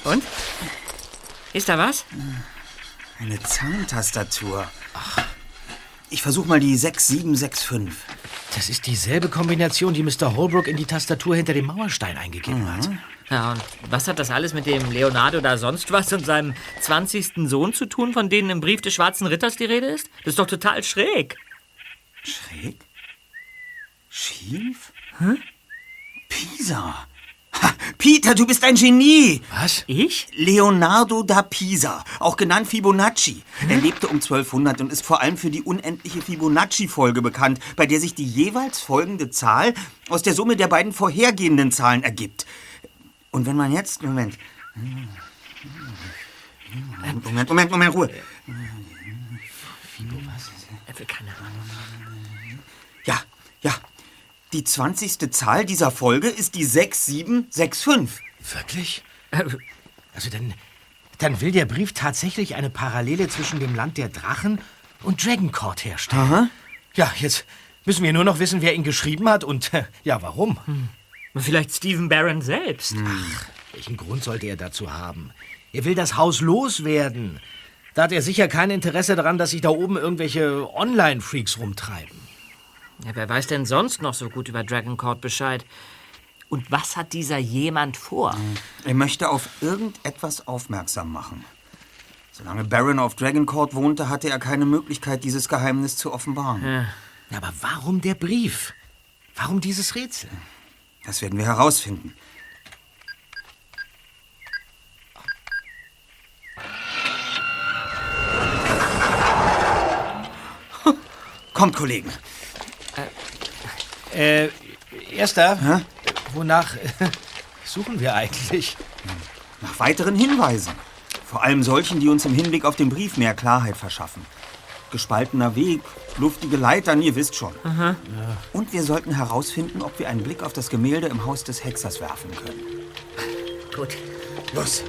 Speaker 1: Und? Ist da was?
Speaker 4: Eine Zahntastatur. Ich versuch mal die 6765.
Speaker 2: Das ist dieselbe Kombination, die Mr. Holbrook in die Tastatur hinter dem Mauerstein eingegeben hat.
Speaker 1: Ja, und was hat das alles mit dem Leonardo da sonst was und seinem 20. Sohn zu tun, von denen im Brief des Schwarzen Ritters die Rede ist? Das ist doch total schräg.
Speaker 4: Schräg? Schief? Hä? Pisa. Ha, Peter, du bist ein Genie.
Speaker 2: Was?
Speaker 1: Ich?
Speaker 4: Leonardo da Pisa, auch genannt Fibonacci. Er lebte um 1200 und ist vor allem für die unendliche Fibonacci-Folge bekannt, bei der sich die jeweils folgende Zahl aus der Summe der beiden vorhergehenden Zahlen ergibt. Und wenn man jetzt... Moment. Moment, Moment, Moment, Ruhe.
Speaker 1: Er will keine Ahnung.
Speaker 4: Ja, ja. Die 20. Zahl dieser Folge ist die 6765.
Speaker 2: Wirklich? Also dann, dann will der Brief tatsächlich eine Parallele zwischen dem Land der Drachen und Dragon Court herstellen.
Speaker 4: Aha.
Speaker 2: Ja, jetzt müssen wir nur noch wissen, wer ihn geschrieben hat und äh, ja, warum.
Speaker 1: Vielleicht Stephen Barron selbst.
Speaker 2: Welchen Grund sollte er dazu haben? Er will das Haus loswerden. Da hat er sicher kein Interesse daran, dass sich da oben irgendwelche Online-Freaks rumtreiben.
Speaker 1: Ja, wer weiß denn sonst noch so gut über Dragon Court Bescheid? Und was hat dieser jemand vor?
Speaker 4: Er möchte auf irgendetwas aufmerksam machen. Solange Baron auf Dragon Court wohnte, hatte er keine Möglichkeit, dieses Geheimnis zu offenbaren.
Speaker 1: Ja.
Speaker 2: Aber warum der Brief? Warum dieses Rätsel?
Speaker 4: Das werden wir herausfinden. Kommt, Kollegen.
Speaker 2: Äh, Erster,
Speaker 4: Hä?
Speaker 2: wonach äh, suchen wir eigentlich?
Speaker 4: Nach weiteren Hinweisen. Vor allem solchen, die uns im Hinblick auf den Brief mehr Klarheit verschaffen. Gespaltener Weg, luftige Leitern, ihr wisst schon. Und wir sollten herausfinden, ob wir einen Blick auf das Gemälde im Haus des Hexers werfen können.
Speaker 1: Gut.
Speaker 4: Los!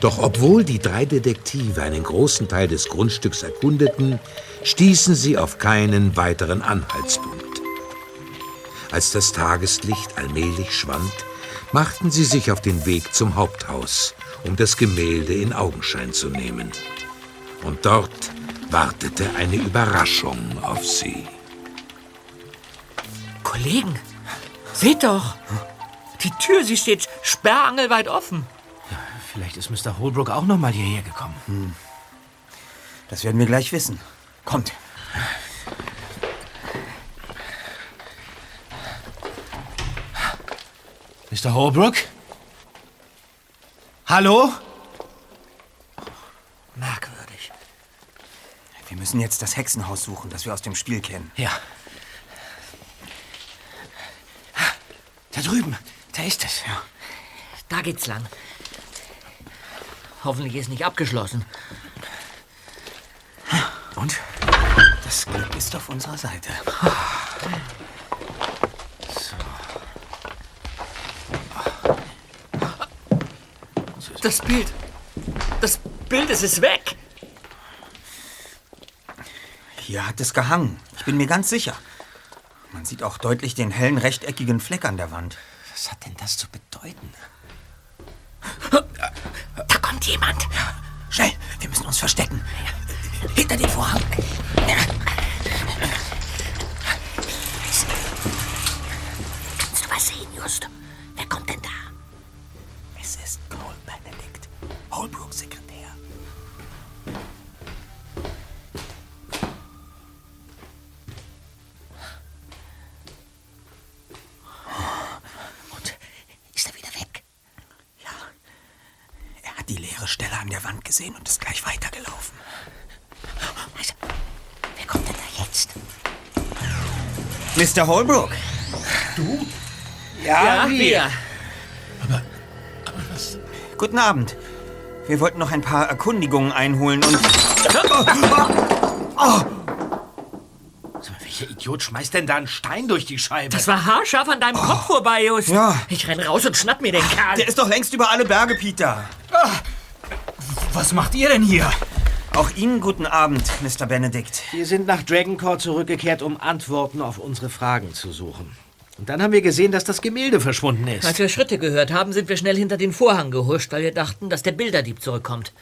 Speaker 5: Doch obwohl die drei Detektive einen großen Teil des Grundstücks erkundeten, stießen sie auf keinen weiteren Anhaltspunkt. Als das Tageslicht allmählich schwand, machten sie sich auf den Weg zum Haupthaus, um das Gemälde in Augenschein zu nehmen. Und dort wartete eine Überraschung auf sie.
Speaker 1: Kollegen, seht doch. Die Tür, sie steht sperrangelweit offen.
Speaker 2: Vielleicht ist Mr. Holbrook auch noch mal hierher gekommen.
Speaker 4: Hm. Das werden wir gleich wissen. Kommt.
Speaker 2: Mr. Holbrook? Hallo?
Speaker 1: Merkwürdig.
Speaker 4: Wir müssen jetzt das Hexenhaus suchen, das wir aus dem Spiel kennen.
Speaker 2: Ja. Da drüben, da ist es. Ja.
Speaker 1: Da geht's lang. Hoffentlich ist nicht abgeschlossen.
Speaker 4: Und? Das Glück ist auf unserer Seite.
Speaker 1: Das Bild. Das Bild, es ist weg.
Speaker 4: Hier hat es gehangen. Ich bin mir ganz sicher. Man sieht auch deutlich den hellen rechteckigen Fleck an der Wand.
Speaker 2: Was hat denn das zu bedeuten?
Speaker 1: Da kommt jemand.
Speaker 4: Schnell, wir müssen uns verstecken. Hinter den Vorhang. Mr. Holbrook.
Speaker 7: Du?
Speaker 1: Ja, wir.
Speaker 4: Guten Abend. Wir wollten noch ein paar Erkundigungen einholen und...
Speaker 2: Oh! Welcher Idiot schmeißt denn da einen Stein durch die Scheibe?
Speaker 1: Das war haarscharf an deinem Kopf vorbei, Just.
Speaker 4: Ja.
Speaker 1: Ich renn raus und schnapp mir den Kerl.
Speaker 4: Der ist doch längst über alle Berge, Peter.
Speaker 8: Was macht ihr denn hier?
Speaker 4: Auch Ihnen guten Abend, Mr. Benedict.
Speaker 2: Wir sind nach Dragoncourt zurückgekehrt, um Antworten auf unsere Fragen zu suchen. Und dann haben wir gesehen, dass das Gemälde verschwunden ist.
Speaker 1: Als wir Schritte gehört haben, sind wir schnell hinter den Vorhang gehuscht, weil wir dachten, dass der Bilderdieb zurückkommt.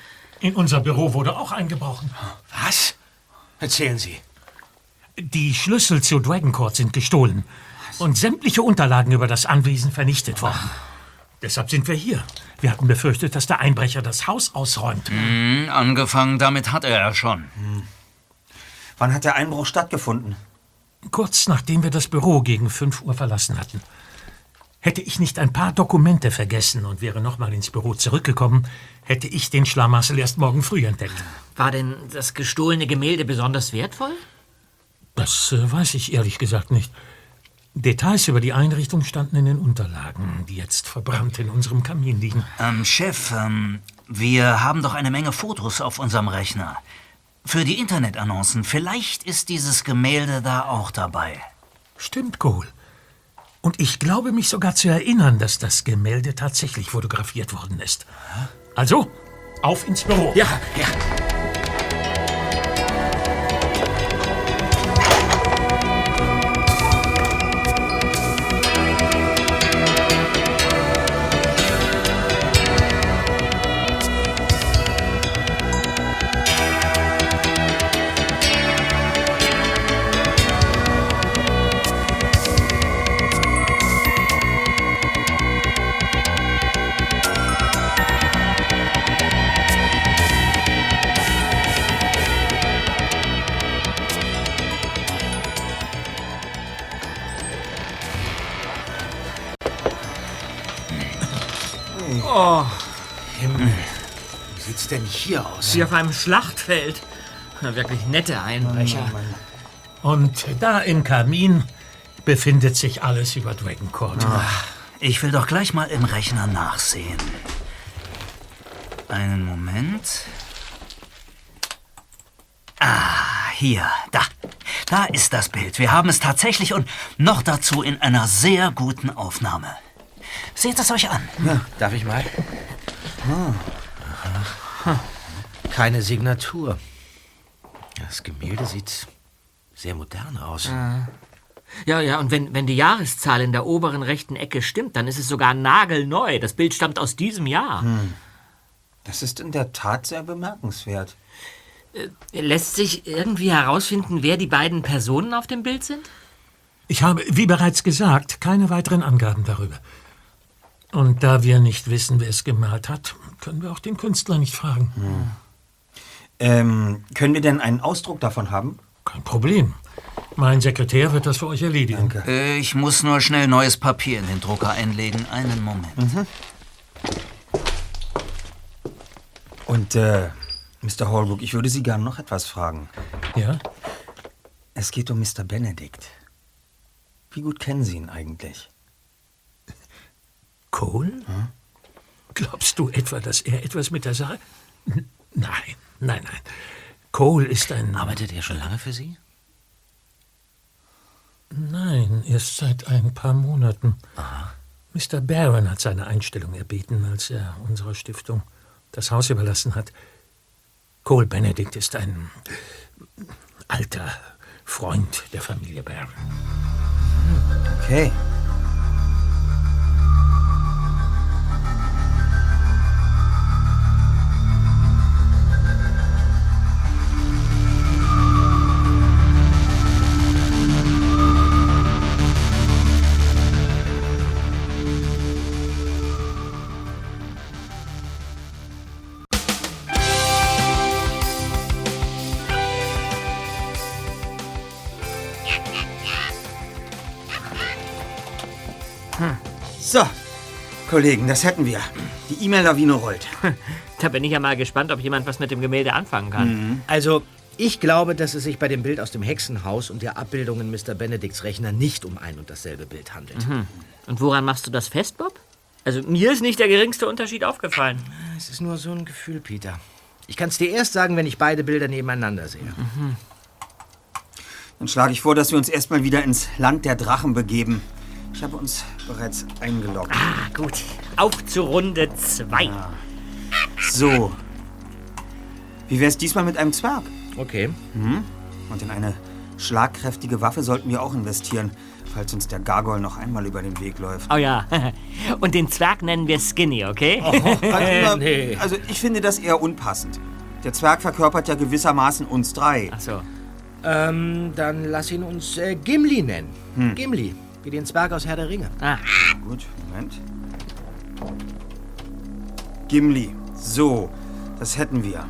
Speaker 7: In unser Büro wurde auch eingebrochen.
Speaker 2: Was? Erzählen Sie.
Speaker 7: Die Schlüssel zu Dragoncourt sind gestohlen und sämtliche Unterlagen über das Anwesen vernichtet worden. Deshalb sind wir hier. Wir hatten befürchtet, dass der Einbrecher das Haus ausräumt.
Speaker 8: Hm, angefangen damit hat er ja schon.
Speaker 4: Wann hat der Einbruch stattgefunden?
Speaker 7: Kurz nachdem wir das Büro gegen 5 Uhr verlassen hatten. Hätte ich nicht ein paar Dokumente vergessen und wäre nochmal ins Büro zurückgekommen, hätte ich den Schlamassel erst morgen früh entdeckt.
Speaker 1: War denn das gestohlene Gemälde besonders wertvoll?
Speaker 7: Das äh, weiß ich ehrlich gesagt nicht. Details über die Einrichtung standen in den Unterlagen, die jetzt verbrannt in unserem Kamin liegen.
Speaker 8: Ähm, Chef, ähm, wir haben doch eine Menge Fotos auf unserem Rechner. Für die Internetannoncen. Vielleicht ist dieses Gemälde da auch dabei.
Speaker 7: Stimmt, Cole. Und ich glaube mich sogar zu erinnern, dass das Gemälde tatsächlich fotografiert worden ist. Also, auf ins Büro.
Speaker 2: Ja, ja. Sieht's denn hier aus?
Speaker 1: wie auf einem Schlachtfeld. Wirklich nette Einbrecher.
Speaker 7: Und da im Kamin befindet sich alles über Dragoncourt.
Speaker 8: Ich will doch gleich mal im Rechner nachsehen. Einen Moment. Ah, hier, da. Da ist das Bild. Wir haben es tatsächlich und noch dazu in einer sehr guten Aufnahme. Seht es euch an.
Speaker 2: Darf ich mal? Keine Signatur. Das Gemälde sieht sehr modern aus.
Speaker 1: Ja, ja, und wenn, wenn die Jahreszahl in der oberen rechten Ecke stimmt, dann ist es sogar nagelneu. Das Bild stammt aus diesem Jahr.
Speaker 4: Das ist in der Tat sehr bemerkenswert.
Speaker 1: Lässt sich irgendwie herausfinden, wer die beiden Personen auf dem Bild sind?
Speaker 7: Ich habe, wie bereits gesagt, keine weiteren Angaben darüber. Und da wir nicht wissen, wer es gemalt hat, können wir auch den Künstler nicht fragen.
Speaker 4: Ähm, können wir denn einen Ausdruck davon haben?
Speaker 7: Kein Problem. Mein Sekretär wird das für euch erledigen.
Speaker 8: Äh, Ich muss nur schnell neues Papier in den Drucker einlegen. Einen Moment.
Speaker 4: Und, äh, Mr. Holbrook, ich würde Sie gern noch etwas fragen.
Speaker 7: Ja?
Speaker 4: Es geht um Mr. Benedict. Wie gut kennen Sie ihn eigentlich?
Speaker 7: Cole? Glaubst du etwa, dass er etwas mit der Sache... N nein, nein, nein. Cole ist ein...
Speaker 2: Arbeitet er schon lange für Sie?
Speaker 7: Nein, erst seit ein paar Monaten. Mr. Barron hat seine Einstellung erbeten, als er unserer Stiftung das Haus überlassen hat. Cole Benedict ist ein alter Freund der Familie Barron.
Speaker 4: Okay. Kollegen, das hätten wir. Die E-Mail-Lawine rollt.
Speaker 1: Da bin ich ja mal gespannt, ob jemand was mit dem Gemälde anfangen kann.
Speaker 2: Also, ich glaube, dass es sich bei dem Bild aus dem Hexenhaus und der Abbildung in Mr. Benedicts Rechner nicht um ein und dasselbe Bild handelt.
Speaker 1: Und woran machst du das fest, Bob? Also mir ist nicht der geringste Unterschied aufgefallen.
Speaker 2: Es ist nur so ein Gefühl, Peter. Ich kann es dir erst sagen, wenn ich beide Bilder nebeneinander sehe.
Speaker 4: Dann schlage ich vor, dass wir uns erstmal wieder ins Land der Drachen begeben. Ich habe uns bereits eingeloggt.
Speaker 1: Ah, gut. Auf zu Runde 2.
Speaker 4: So. Wie wär's diesmal mit einem Zwerg?
Speaker 2: Okay.
Speaker 4: Und in eine schlagkräftige Waffe sollten wir auch investieren, falls uns der Gargoyle noch einmal über den Weg läuft.
Speaker 1: Oh ja. Und den Zwerg nennen wir Skinny, okay?
Speaker 4: Also,
Speaker 2: nee.
Speaker 4: also ich finde das eher unpassend. Der Zwerg verkörpert ja gewissermaßen uns drei.
Speaker 1: Ach so.
Speaker 2: Ähm, dann lass ihn uns äh, Gimli nennen. Gimli, wie den Zwerg aus Herr der Ringe.
Speaker 1: Ah,
Speaker 4: Gut, Moment. Gimli. So, das hätten wir.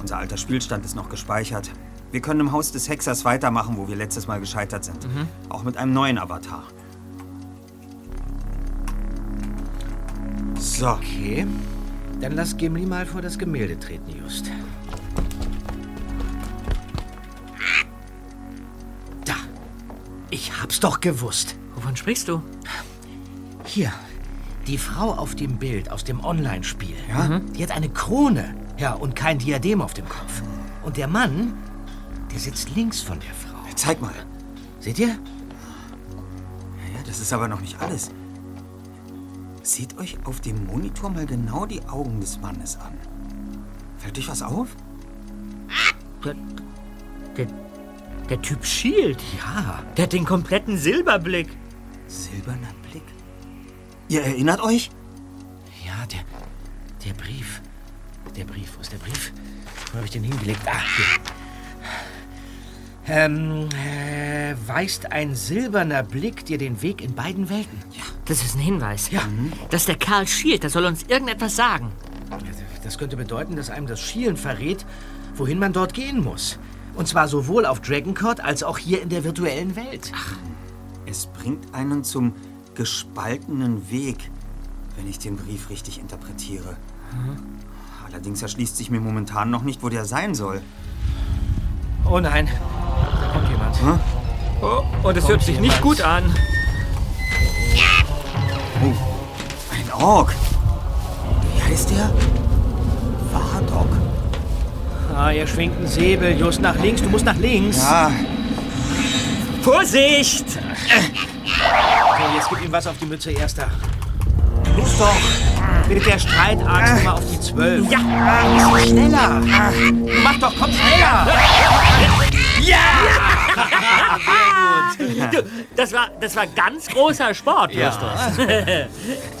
Speaker 4: Unser alter Spielstand ist noch gespeichert. Wir können im Haus des Hexers weitermachen, wo wir letztes Mal gescheitert sind. Auch mit einem neuen Avatar. So,
Speaker 2: Okay. Dann lass Gimli mal vor das Gemälde treten, Just. Ich hab's doch gewusst.
Speaker 1: wovon sprichst du?
Speaker 2: Hier. Die Frau auf dem Bild aus dem Online-Spiel. Ja? Die hat eine Krone. Ja, und kein Diadem auf dem Kopf. Und der Mann, der sitzt links von der Frau.
Speaker 4: zeig mal.
Speaker 2: Seht ihr?
Speaker 4: Ja, das ist aber noch nicht alles. Seht euch auf dem Monitor mal genau die Augen des Mannes an. Fällt euch was auf?
Speaker 1: Der, der, der Typ schielt.
Speaker 2: Ja.
Speaker 1: Der hat den kompletten Silberblick.
Speaker 4: Silberner Blick. Ihr erinnert euch?
Speaker 2: Ja, der, der Brief. Der Brief. Wo ist der Brief? Wo habe ich den hingelegt? Ah, hier. Ähm, äh, weist ein silberner Blick dir den Weg in beiden Welten? Ja.
Speaker 1: Das ist ein Hinweis.
Speaker 2: Ja.
Speaker 1: Dass der Karl schielt, der soll uns irgendetwas sagen.
Speaker 2: Das könnte bedeuten, dass einem das Schielen verrät, wohin man dort gehen muss. Und zwar sowohl auf Dragoncourt als auch hier in der virtuellen Welt.
Speaker 4: Es bringt einen zum gespaltenen Weg, wenn ich den Brief richtig interpretiere. Allerdings erschließt sich mir momentan noch nicht, wo der sein soll.
Speaker 2: Oh nein. Da kommt jemand.
Speaker 1: Oh, und es hört sich nicht gut an.
Speaker 4: Ein Ork. Wie heißt der?
Speaker 2: Ah, er schwingt einen Säbel. Just nach links. Du musst nach links.
Speaker 4: Ja,
Speaker 1: Vorsicht!
Speaker 2: Okay, jetzt gib ihm was auf die Mütze, Erster. Los doch! Mit der Streitaxt mal auf die Zwölf.
Speaker 1: Ja!
Speaker 2: Schneller! Mach doch, komm schneller!
Speaker 1: Du, das war, das war ganz großer Sport, Justus.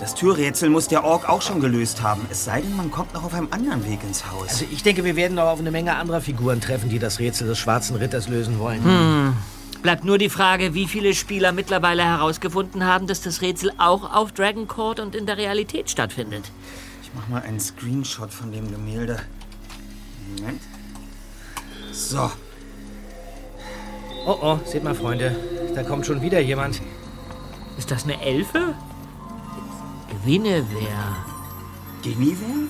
Speaker 4: Das Türrätsel muss der Ork auch schon gelöst haben. Es sei denn, man kommt noch auf einem anderen Weg ins Haus.
Speaker 2: Also ich denke, wir werden noch auf eine Menge anderer Figuren treffen, die das Rätsel des Schwarzen Ritters lösen wollen.
Speaker 1: Hm. Bleibt nur die Frage, wie viele Spieler mittlerweile herausgefunden haben, dass das Rätsel auch auf Dragon Court und in der Realität stattfindet.
Speaker 4: Ich mach mal einen Screenshot von dem Gemälde. Moment. So.
Speaker 2: Oh oh, seht mal, Freunde, da kommt schon wieder jemand.
Speaker 1: Ist das eine Elfe? Gewinnewär.
Speaker 4: Guinevere?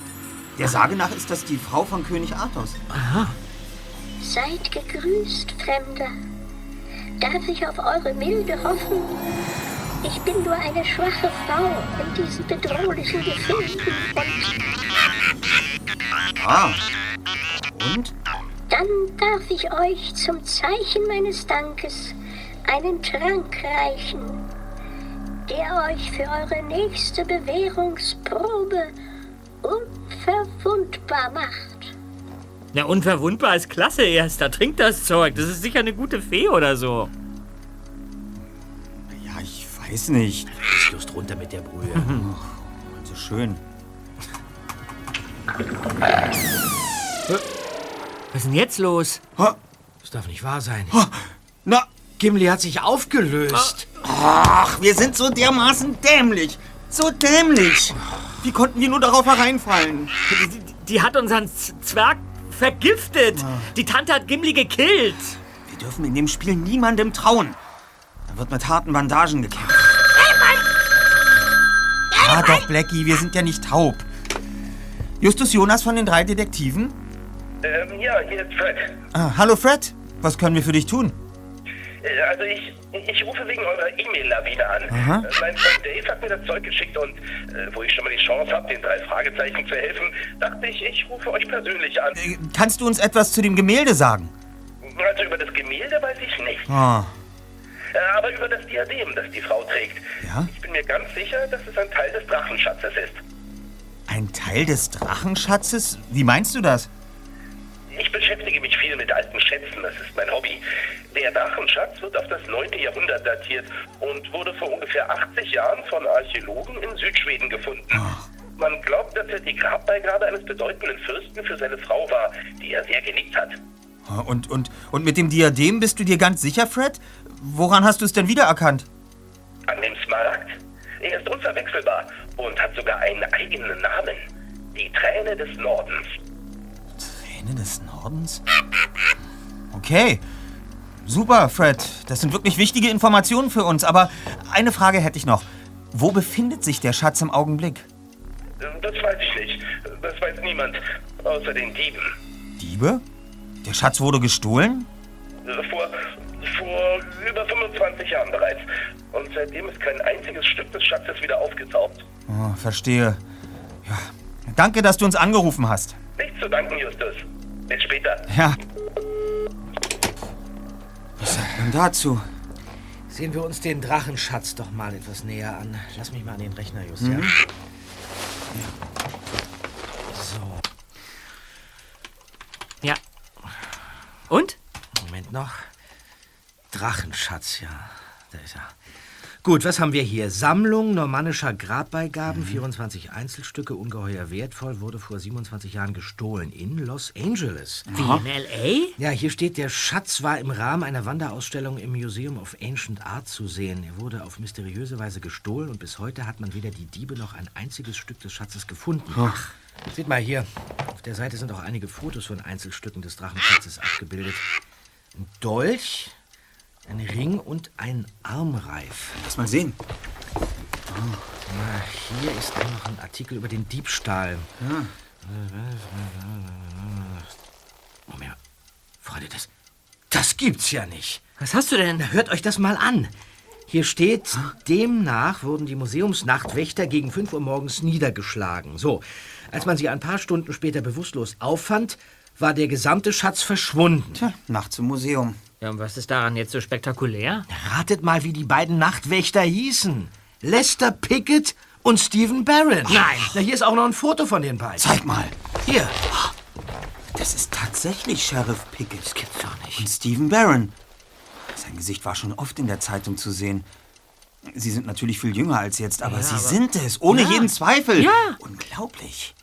Speaker 4: Der Sage nach ist das die Frau von König Arthos.
Speaker 1: Aha.
Speaker 11: Seid gegrüßt, Fremder. Darf ich auf eure Milde hoffen? Ich bin nur eine schwache Frau in diesen bedrohlichen Gefilden und
Speaker 4: Ah. Und?
Speaker 11: Dann darf ich euch zum Zeichen meines Dankes einen Trank reichen, der euch für eure nächste Bewährungsprobe unverwundbar macht.
Speaker 1: Na, unverwundbar ist klasse, Erster. Trink das Zeug. Das ist sicher eine gute Fee oder so.
Speaker 4: Ja, ich weiß nicht.
Speaker 2: Ist just runter mit der Brühe.
Speaker 4: So schön.
Speaker 1: Was ist denn jetzt los?
Speaker 2: Das darf nicht wahr sein.
Speaker 4: Na,
Speaker 2: Gimli hat sich aufgelöst.
Speaker 4: ach, wir sind so dermaßen dämlich. So dämlich. Wie konnten wir nur darauf hereinfallen?
Speaker 1: Die, die, die hat unseren Z Zwerg vergiftet. Die Tante hat Gimli gekillt.
Speaker 4: Wir dürfen in dem Spiel niemandem trauen. Da wird mit harten Bandagen gekämpft. Ja, doch, Blackie, wir sind ja nicht taub. Justus Jonas von den drei Detektiven?
Speaker 10: Ähm, ja, hier ist Fred.
Speaker 4: Ah, hallo Fred, was können wir für dich tun?
Speaker 10: Äh, Also ich, ich rufe wegen eurer E-Mail-Lawine an.
Speaker 4: Aha.
Speaker 10: Äh, Mein Freund Dave hat mir das Zeug geschickt und äh, wo ich schon mal die Chance habe, den drei Fragezeichen zu helfen, dachte ich, ich rufe euch persönlich an.
Speaker 4: Kannst du uns etwas zu dem Gemälde sagen?
Speaker 10: Also über das Gemälde weiß ich nicht.
Speaker 4: Ah,
Speaker 10: Äh, Aber über das Diadem, das die Frau trägt.
Speaker 4: Ja?
Speaker 10: Ich bin mir ganz sicher, dass es ein Teil des Drachenschatzes ist.
Speaker 4: ein Teil des Drachenschatzes? Wie meinst du das?
Speaker 10: Ich beschäftige mich viel mit alten Schätzen, das ist mein Hobby. Der Drachenschatz wird auf das 9. Jahrhundert datiert und wurde vor ungefähr 80 Jahren von Archäologen in Südschweden gefunden. Man glaubt, dass er die Grabbeigabe eines bedeutenden Fürsten für seine Frau war, die er sehr geliebt hat.
Speaker 4: Ah, Und, und, und mit dem Diadem bist du dir ganz sicher, Fred? Woran hast du es denn wiedererkannt?
Speaker 10: An dem Smaragd. Er ist unverwechselbar und hat sogar einen eigenen Namen. Die Träne des Nordens.
Speaker 4: Träne des Nordens? Okay. Super, Fred. Das sind wirklich wichtige Informationen für uns. Aber eine Frage hätte ich noch. Wo befindet sich der Schatz im Augenblick?
Speaker 10: Das weiß ich nicht. Das weiß niemand, außer den Dieben.
Speaker 4: Diebe? Der Schatz wurde gestohlen?
Speaker 10: Vor, vor über 25 Jahren bereits. Und seitdem ist kein einziges Stück des Schatzes wieder aufgetaucht.
Speaker 4: Oh, verstehe. Ja. Danke, dass du uns angerufen hast.
Speaker 10: Nicht zu danken, Justus. Bis später.
Speaker 4: Ja. Was sagt man dazu?
Speaker 2: Sehen wir uns den Drachenschatz doch mal etwas näher an. Lass mich mal an den Rechner, Just, ja?
Speaker 4: Mhm.
Speaker 2: So,
Speaker 1: Ja. Und?
Speaker 2: Moment noch. Drachenschatz, ja. Da ist er. Gut, was haben wir hier? Sammlung normannischer Grabbeigaben, 24 Einzelstücke, ungeheuer wertvoll, wurde vor 27 Jahren gestohlen in Los Angeles.
Speaker 1: Wie in L.A.?
Speaker 2: Ja, hier steht, der Schatz war im Rahmen einer Wanderausstellung im Museum of Ancient Art zu sehen. Er wurde auf mysteriöse Weise gestohlen und bis heute hat man weder die Diebe noch ein einziges Stück des Schatzes gefunden.
Speaker 4: Ach.
Speaker 2: Seht mal hier, auf der Seite sind auch einige Fotos von Einzelstücken des Drachenschatzes abgebildet. Ein Dolch, ein Ring und ein Armreif.
Speaker 4: Lass mal sehen.
Speaker 2: Na, hier ist auch noch ein Artikel über den Diebstahl. Moment, Freunde, das, das gibt's ja nicht.
Speaker 1: Was hast du denn?
Speaker 2: Hört euch das mal an. Hier steht, demnach wurden die Museumsnachtwächter gegen 5 Uhr morgens niedergeschlagen. So, als man sie ein paar Stunden später bewusstlos auffand, war der gesamte Schatz verschwunden.
Speaker 4: Tja, nachts im Museum.
Speaker 1: Ja, und was ist daran jetzt so spektakulär?
Speaker 2: Ratet mal, wie die beiden Nachtwächter hießen. Lester Pickett und Stephen Barron.
Speaker 1: Nein.
Speaker 2: Na, hier ist auch noch ein Foto von den beiden.
Speaker 4: Zeig mal.
Speaker 2: Hier.
Speaker 4: Das ist tatsächlich Sheriff Pickett. Das
Speaker 1: gibt's doch nicht.
Speaker 4: Und Stephen Barron. Sein Gesicht war schon oft in der Zeitung zu sehen. Sie sind natürlich viel jünger als jetzt, aber
Speaker 1: Ja,
Speaker 4: Sie
Speaker 1: aber-
Speaker 4: sind es, ohne
Speaker 1: Ja.
Speaker 4: jeden Zweifel.
Speaker 1: Ja.
Speaker 4: Unglaublich.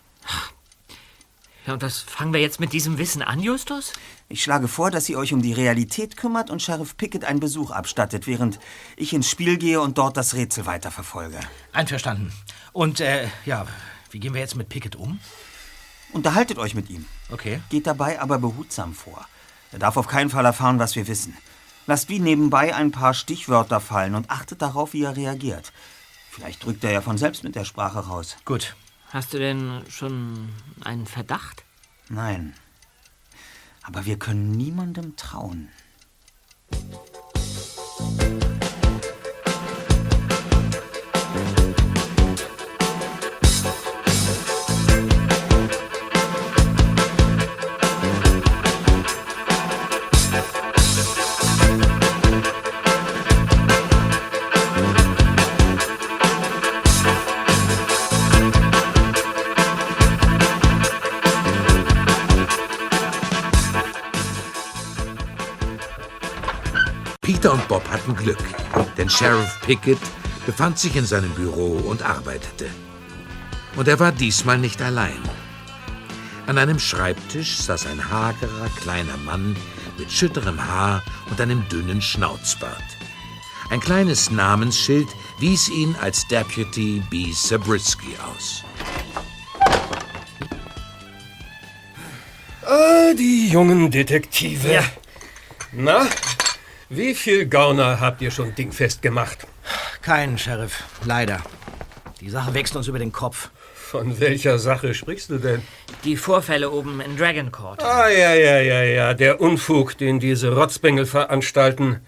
Speaker 1: Ja, und das fangen wir jetzt mit diesem Wissen an, Justus?
Speaker 4: Ich schlage vor, dass ihr euch um die Realität kümmert und Sheriff Pickett einen Besuch abstattet, während ich ins Spiel gehe und dort das Rätsel weiterverfolge.
Speaker 2: Einverstanden. Und, äh, ja, wie gehen wir jetzt mit Pickett um?
Speaker 4: Unterhaltet euch mit ihm.
Speaker 2: Okay.
Speaker 4: Geht dabei aber behutsam vor. Er darf auf keinen Fall erfahren, was wir wissen. Lasst wie nebenbei ein paar Stichwörter fallen und achtet darauf, wie er reagiert. Vielleicht drückt er ja von selbst mit der Sprache raus.
Speaker 2: Gut.
Speaker 1: Hast du denn schon einen Verdacht?
Speaker 4: Nein. Aber wir können niemandem trauen.
Speaker 5: Peter und Bob hatten Glück, denn Sheriff Pickett befand sich in seinem Büro und arbeitete. Und er war diesmal nicht allein. An einem Schreibtisch saß ein hagerer kleiner Mann mit schütterem Haar und einem dünnen Schnauzbart. Ein kleines Namensschild wies ihn als Deputy B. Zabriskie aus.
Speaker 6: Ah, die jungen Detektive.
Speaker 2: Ja.
Speaker 6: Na, wie viel Gauner habt ihr schon dingfest gemacht?
Speaker 2: Keinen, Sheriff. Leider. Die Sache wächst uns über den Kopf.
Speaker 6: Von welcher Sache sprichst du denn?
Speaker 1: Die Vorfälle oben in Dragon Court.
Speaker 6: Ah, ja, ja, ja, ja, der Unfug, den diese Rotzbengel veranstalten.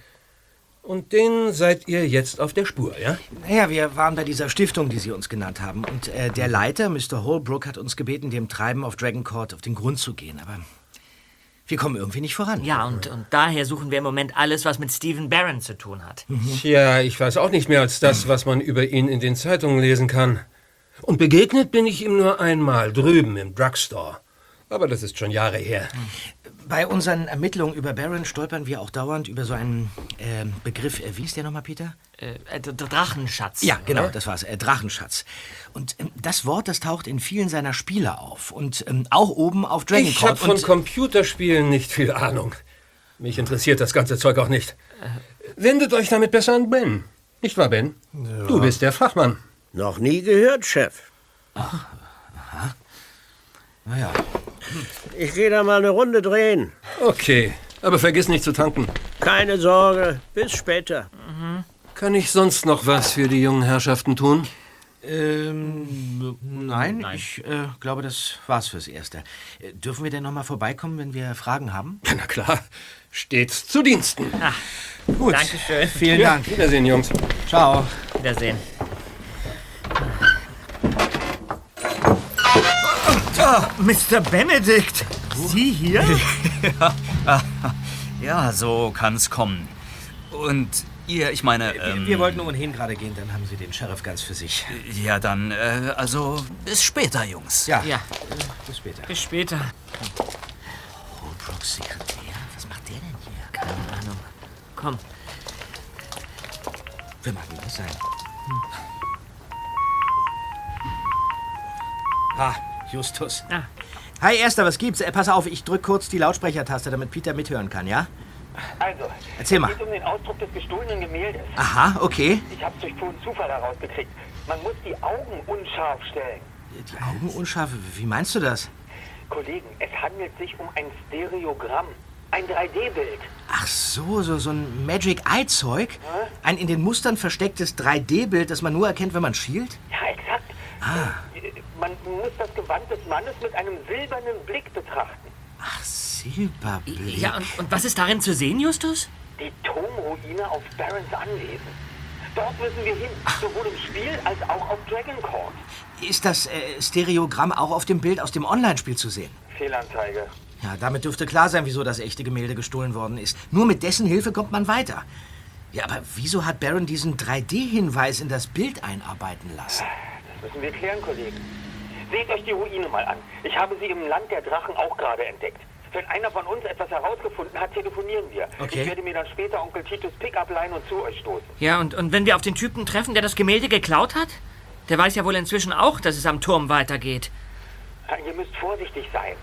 Speaker 6: Und den seid ihr jetzt auf der Spur, ja?
Speaker 2: Naja, wir waren bei dieser Stiftung, die Sie uns genannt haben. Und äh, der Leiter, Mr. Holbrook, hat uns gebeten, dem Treiben auf Dragon Court auf den Grund zu gehen. Aber wir kommen irgendwie nicht voran.
Speaker 1: Ja, und, und daher suchen wir im Moment alles, was mit Stephen Barron zu tun hat.
Speaker 6: Tja, ich weiß auch nicht mehr als das, was man über ihn in den Zeitungen lesen kann. Und begegnet bin ich ihm nur einmal drüben im Drugstore. Aber das ist schon Jahre her.
Speaker 2: Bei unseren Ermittlungen über Barron stolpern wir auch dauernd über so einen äh, Begriff. Äh, wie ist der nochmal, Peter?
Speaker 1: Äh, äh, Drachenschatz.
Speaker 2: Ja, genau,
Speaker 1: oder?
Speaker 2: das war's. Äh, Drachenschatz. Und ähm, das Wort, das taucht in vielen seiner Spiele auf. Und ähm, auch oben auf Dragon
Speaker 6: Ich habe von Computerspielen nicht viel Ahnung. Mich interessiert das ganze Zeug auch nicht. Wendet euch damit besser an Ben. Nicht wahr, Ben? Du bist der Fachmann.
Speaker 12: Noch nie gehört, Chef.
Speaker 2: Naja.
Speaker 12: Ich gehe da mal eine Runde drehen.
Speaker 6: Okay, aber vergiss nicht zu tanken.
Speaker 12: Keine Sorge, bis später.
Speaker 6: Kann ich sonst noch was für die jungen Herrschaften tun?
Speaker 2: Ähm, nein, ich äh, glaube, das war's fürs Erste. Äh, dürfen wir denn noch mal vorbeikommen, wenn wir Fragen haben?
Speaker 6: Na klar, stets zu Diensten.
Speaker 2: Gut.
Speaker 1: Dankeschön.
Speaker 2: Vielen
Speaker 6: Ja,
Speaker 2: Dank.
Speaker 6: Wiedersehen, Jungs.
Speaker 2: Ciao.
Speaker 1: Wiedersehen.
Speaker 2: Ah, Mr. Benedict! Sie hier?
Speaker 13: Ja, so kann's kommen. Und ihr, ich meine.
Speaker 2: Wir,
Speaker 13: Ähm,
Speaker 2: wir wollten ohnehin gerade gehen, dann haben Sie den Sheriff ganz für sich.
Speaker 13: Ja, dann, äh, also bis später, Jungs.
Speaker 2: Ja,
Speaker 1: Ja,
Speaker 2: bis später.
Speaker 1: bis später.
Speaker 2: Holbrooks Sekretär? Was macht der denn hier?
Speaker 1: Keine Ahnung. Komm.
Speaker 2: Wer mag denn das sein? Ah, Justus.
Speaker 1: Ah.
Speaker 2: Hi, Erster, was gibt's? Äh, pass auf, ich drück kurz die Lautsprechertaste, damit Peter mithören kann, ja?
Speaker 10: Also,
Speaker 2: Erzähl mal.
Speaker 10: es geht um den Ausdruck des gestohlenen Gemäldes.
Speaker 2: Aha, okay.
Speaker 10: Ich hab's durch puren Zufall herausgekriegt. Man muss die Augen unscharf stellen.
Speaker 2: Die Augen unscharf, wie meinst du das?
Speaker 10: Kollegen, es handelt sich um ein Stereogramm. Ein 3D-Bild.
Speaker 2: Ach so, so, so ein Magic Eye-Zeug? Ein in den Mustern verstecktes 3D-Bild, das man nur erkennt, wenn man schielt?
Speaker 10: Ja, exakt.
Speaker 2: Ah.
Speaker 10: Man muss das Gewand des Mannes mit einem silbernen Blick betrachten.
Speaker 2: Ach, Silberblick.
Speaker 1: Ja, und, und was ist darin zu sehen, Justus?
Speaker 10: Die Turmruine auf Barons Anwesen. Dort müssen wir hin, sowohl im Spiel als auch auf Dragon Court.
Speaker 2: Ist das äh, Stereogramm auch auf dem Bild aus dem Online-Spiel zu sehen?
Speaker 10: Fehlanzeige.
Speaker 2: Ja, damit dürfte klar sein, wieso das echte Gemälde gestohlen worden ist. Nur mit dessen Hilfe kommt man weiter. Ja, aber wieso hat Baron diesen 3D-Hinweis in das Bild einarbeiten lassen?
Speaker 14: Müssen wir klären, Kollegen. Seht euch die Ruine mal an. Ich habe sie im Land der Drachen auch gerade entdeckt. Wenn einer von uns etwas herausgefunden hat, telefonieren wir.
Speaker 2: Okay.
Speaker 14: Ich werde mir dann später Onkel Titus Pickup leihen und zu euch stoßen.
Speaker 1: Ja, und, und wenn wir auf den Typen treffen, der das Gemälde geklaut hat? Der weiß ja wohl inzwischen auch, dass es am Turm weitergeht.
Speaker 14: Ja, Ihr müsst vorsichtig sein.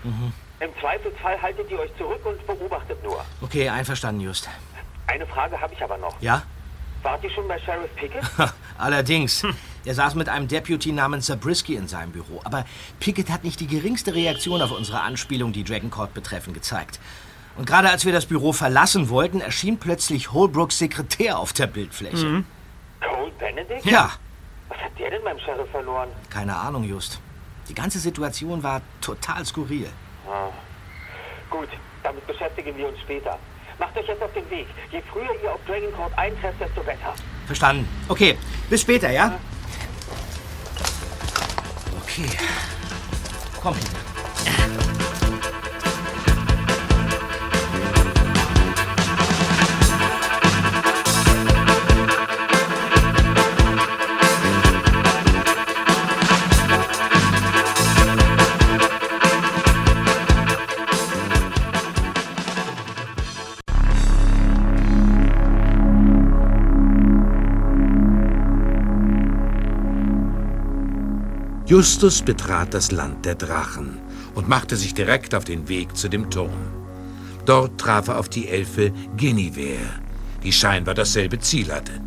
Speaker 14: Im Zweifelsfall haltet ihr euch zurück und beobachtet nur.
Speaker 2: Okay, einverstanden, Just.
Speaker 14: Eine Frage habe ich aber noch.
Speaker 2: Ja?
Speaker 14: Wart ihr schon bei Sheriff Pickett?
Speaker 2: Allerdings. Er saß mit einem Deputy namens Zabriskie in seinem Büro. Aber Pickett hat nicht die geringste Reaktion auf unsere Anspielung, die Dragoncourt betreffen, gezeigt. Und gerade als wir das Büro verlassen wollten, erschien plötzlich Holbrooks Sekretär auf der Bildfläche.
Speaker 14: Cole Benedict?
Speaker 2: Ja.
Speaker 14: Was hat der denn beim Sheriff verloren?
Speaker 2: Keine Ahnung, Just. Die ganze Situation war total skurril.
Speaker 14: Ah. Gut, damit beschäftigen wir uns später. Macht euch jetzt auf den Weg. Je früher ihr auf Dragoncourt eintrefft, desto besser.
Speaker 2: Verstanden. Okay, bis später, ja? Okay. Komm, Peter.
Speaker 5: Justus betrat das Land der Drachen und machte sich direkt auf den Weg zu dem Turm. Dort traf er auf die Elfe Guinevere, die scheinbar dasselbe Ziel hatte.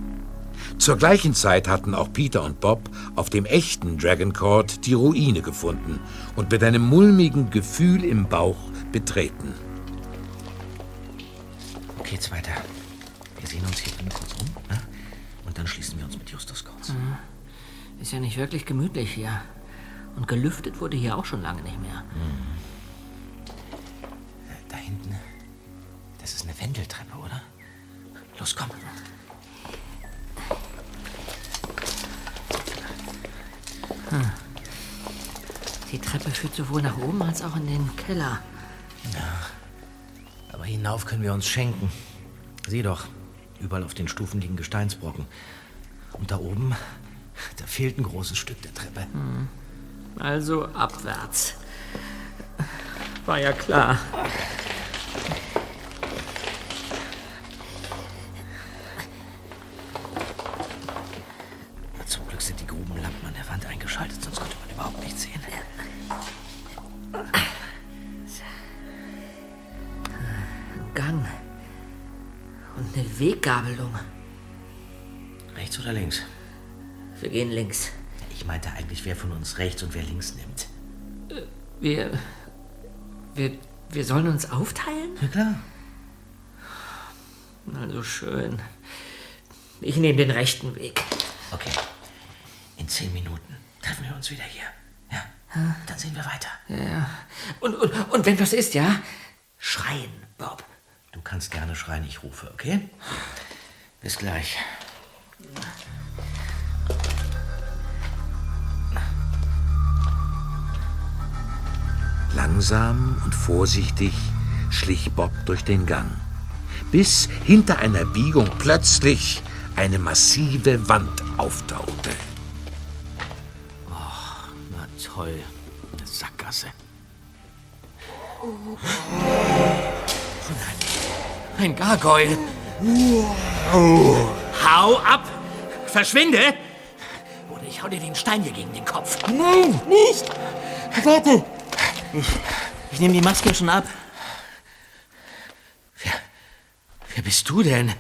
Speaker 5: Zur gleichen Zeit hatten auch Peter und Bob auf dem echten Dragon Court die Ruine gefunden und mit einem mulmigen Gefühl im Bauch betreten.
Speaker 2: Okay, geht's weiter. Wir sehen uns hier drin kurz um, ne? Und dann schließen wir uns mit Justus kurz.
Speaker 1: Mhm. Ist ja nicht wirklich gemütlich hier. Und gelüftet wurde hier auch schon lange nicht mehr.
Speaker 2: Da hinten, das ist eine Wendeltreppe, oder? Los, komm.
Speaker 1: Hm. Die Treppe führt sowohl nach oben als auch in den Keller.
Speaker 2: Ja. Aber hinauf können wir uns schenken. Sieh doch, überall auf den Stufen liegen Gesteinsbrocken. Und da oben, da fehlt ein großes Stück der Treppe.
Speaker 1: Hm. Also abwärts. War ja klar.
Speaker 2: Zum Glück sind die Grubenlampen an der Wand eingeschaltet, sonst könnte man überhaupt nichts sehen.
Speaker 1: Ein Gang. Und eine Weggabelung.
Speaker 2: Rechts oder links?
Speaker 1: Wir gehen links.
Speaker 2: Ich meinte eigentlich, wer von uns rechts und wer links nimmt.
Speaker 1: Wir. Wir. Wir sollen uns aufteilen?
Speaker 2: Na klar.
Speaker 1: Also schön. Ich nehme den rechten Weg.
Speaker 2: Okay. In zehn Minuten treffen wir uns wieder hier. Ja? Dann sehen wir weiter.
Speaker 1: Ja. Und, und, und wenn was ist, ja? Schreien, Bob.
Speaker 2: Du kannst gerne schreien, ich rufe, okay? Bis gleich.
Speaker 5: Langsam und vorsichtig schlich Bob durch den Gang, bis hinter einer Biegung plötzlich eine massive Wand auftauchte.
Speaker 2: Oh, na toll. Eine Sackgasse.
Speaker 1: Oh.
Speaker 2: Ein Gargoyle. Hau ab! Verschwinde! Oder ich hau dir den Stein hier gegen den Kopf.
Speaker 12: Nein, nicht! Warte! Ich, ich nehme die Maske schon ab.
Speaker 2: Wer bist du denn?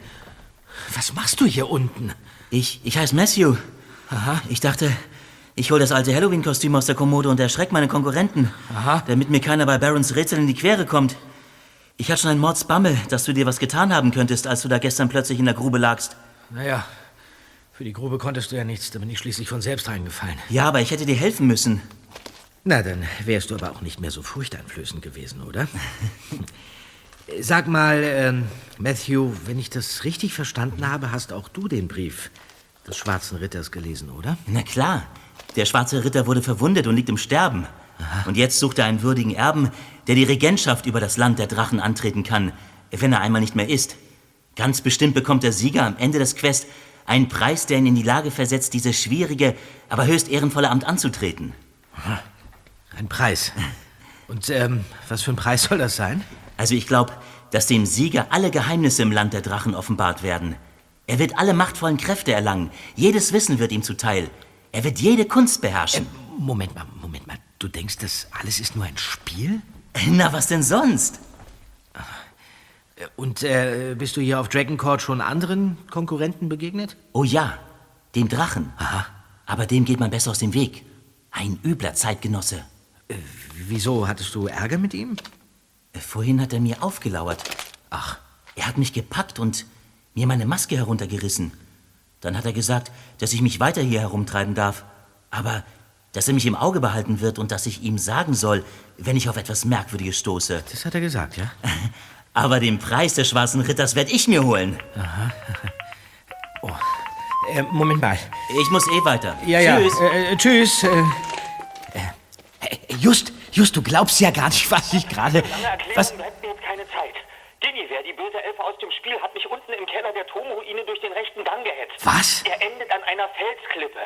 Speaker 2: Was machst du hier unten?
Speaker 12: Ich, ich heiße Matthew. Aha. Ich dachte, ich hole das alte Halloween-Kostüm aus der Kommode und erschreck meine Konkurrenten.
Speaker 2: Aha.
Speaker 12: Damit mir keiner bei Barons Rätsel in die Quere kommt. Ich hatte schon einen Mordsbammel, dass du dir was getan haben könntest, als du da gestern plötzlich in der Grube lagst.
Speaker 2: Naja, für die Grube konntest du ja nichts, da bin ich schließlich von selbst reingefallen.
Speaker 12: Ja, aber ich hätte dir helfen müssen.
Speaker 2: Na, dann wärst du aber auch nicht mehr so furchteinflößend gewesen, oder? Sag mal, ähm, Matthew, wenn ich das richtig verstanden habe, hast auch du den Brief des Schwarzen Ritters gelesen, oder?
Speaker 12: Na klar. Der schwarze Ritter wurde verwundet und liegt im Sterben. Und jetzt sucht er einen würdigen Erben, der die Regentschaft über das Land der Drachen antreten kann, wenn er einmal nicht mehr ist. Ganz bestimmt bekommt der Sieger am Ende des Quest
Speaker 8: Ein Preis, der ihn in die Lage versetzt, dieses schwierige, aber höchst ehrenvolle Amt anzutreten.
Speaker 2: Ein Preis. Und ähm, was für ein Preis soll das sein?
Speaker 8: Also ich glaube, dass dem Sieger alle Geheimnisse im Land der Drachen offenbart werden. Er wird alle machtvollen Kräfte erlangen. Jedes Wissen wird ihm zuteil. Er wird jede Kunst beherrschen.
Speaker 2: Moment mal, Moment mal. Du denkst, das alles ist nur ein Spiel?
Speaker 8: Na, was denn sonst?
Speaker 2: Und äh, bist du hier auf Dragon Court schon anderen Konkurrenten begegnet?
Speaker 8: Oh ja, dem Drachen. Aha. Aber dem geht man besser aus dem Weg. Ein übler Zeitgenosse.
Speaker 2: Äh, wieso hattest du Ärger mit ihm?
Speaker 8: Äh, Vorhin hat er mir aufgelauert.
Speaker 2: Ach.
Speaker 8: Er hat mich gepackt und mir meine Maske heruntergerissen. Dann hat er gesagt, dass ich mich weiter hier herumtreiben darf. Aber dass er mich im Auge behalten wird und dass ich ihm sagen soll, wenn ich auf etwas Merkwürdiges stoße.
Speaker 2: Das hat er gesagt, ja?
Speaker 8: Aber den Preis des Schwarzen Ritters werde ich mir holen.
Speaker 2: Aha. Oh. Äh, Moment mal.
Speaker 8: Ich muss eh weiter.
Speaker 2: Ja, ja.
Speaker 8: Tschüss.
Speaker 2: Äh, äh, tschüss. Just, just, du glaubst ja gar nicht, was ich gerade. Was?
Speaker 14: bleibt mir jetzt keine Zeit. Guinevere, die böse Elfe aus dem Spiel, hat mich unten im Keller der Turmruine durch den rechten Gang gehetzt.
Speaker 2: Was?
Speaker 14: Er endet an einer Felsklippe.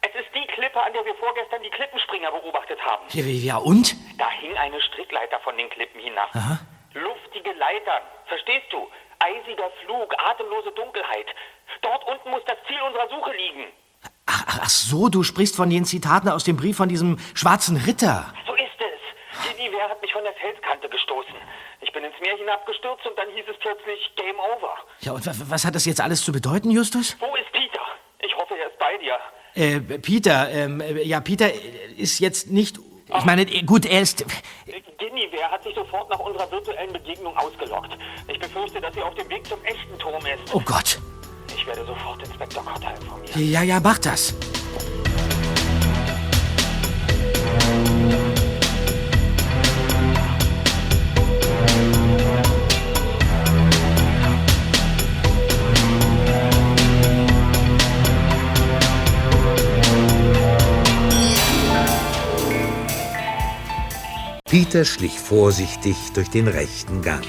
Speaker 14: Es ist die Klippe, an der wir vorgestern die Klippenspringer beobachtet haben.
Speaker 2: Ja, ja, und?
Speaker 14: Da hing eine Strickleiter von den Klippen hinab.
Speaker 2: Aha.
Speaker 14: Luftige Leitern, verstehst du? Eisiger Flug, atemlose Dunkelheit. Dort unten muss das Ziel unserer Suche liegen.
Speaker 2: Ach, ach so, du sprichst von den Zitaten aus dem Brief von diesem schwarzen Ritter.
Speaker 14: So ist es. Guinevere hat mich von der Felskante gestoßen. Ich bin ins Meer hinabgestürzt und dann hieß es plötzlich Game Over.
Speaker 2: Ja, und wa- was hat das jetzt alles zu bedeuten, Justus?
Speaker 14: Wo ist Peter? Ich hoffe, er ist bei dir.
Speaker 2: Äh, Peter, ähm, äh, ja, Peter ist jetzt nicht. Ich meine, äh, gut, er ist.
Speaker 14: Guinevere hat sich sofort nach unserer virtuellen Begegnung ausgelockt. Ich befürchte, dass sie auf dem Weg zum echten Turm ist.
Speaker 2: Oh Gott.
Speaker 14: Ich werde sofort Inspektor Cotter informieren.
Speaker 2: Ja, ja, mach das.
Speaker 5: Peter schlich vorsichtig durch den rechten Gang.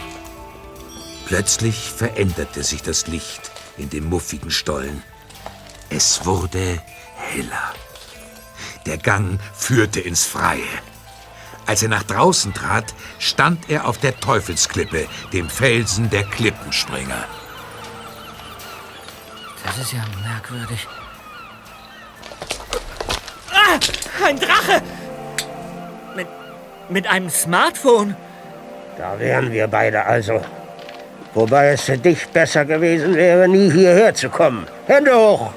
Speaker 5: Plötzlich veränderte sich das Licht in dem muffigen Stollen. Es wurde heller. Der Gang führte ins Freie. Als er nach draußen trat, stand er auf der Teufelsklippe, dem Felsen der Klippenspringer.
Speaker 1: Das ist ja merkwürdig.
Speaker 15: Ah, ein Drache!
Speaker 1: Mit, mit einem Smartphone?
Speaker 16: Da wären wir beide also. Wobei es für dich besser gewesen wäre, nie hierher zu kommen. Hände hoch!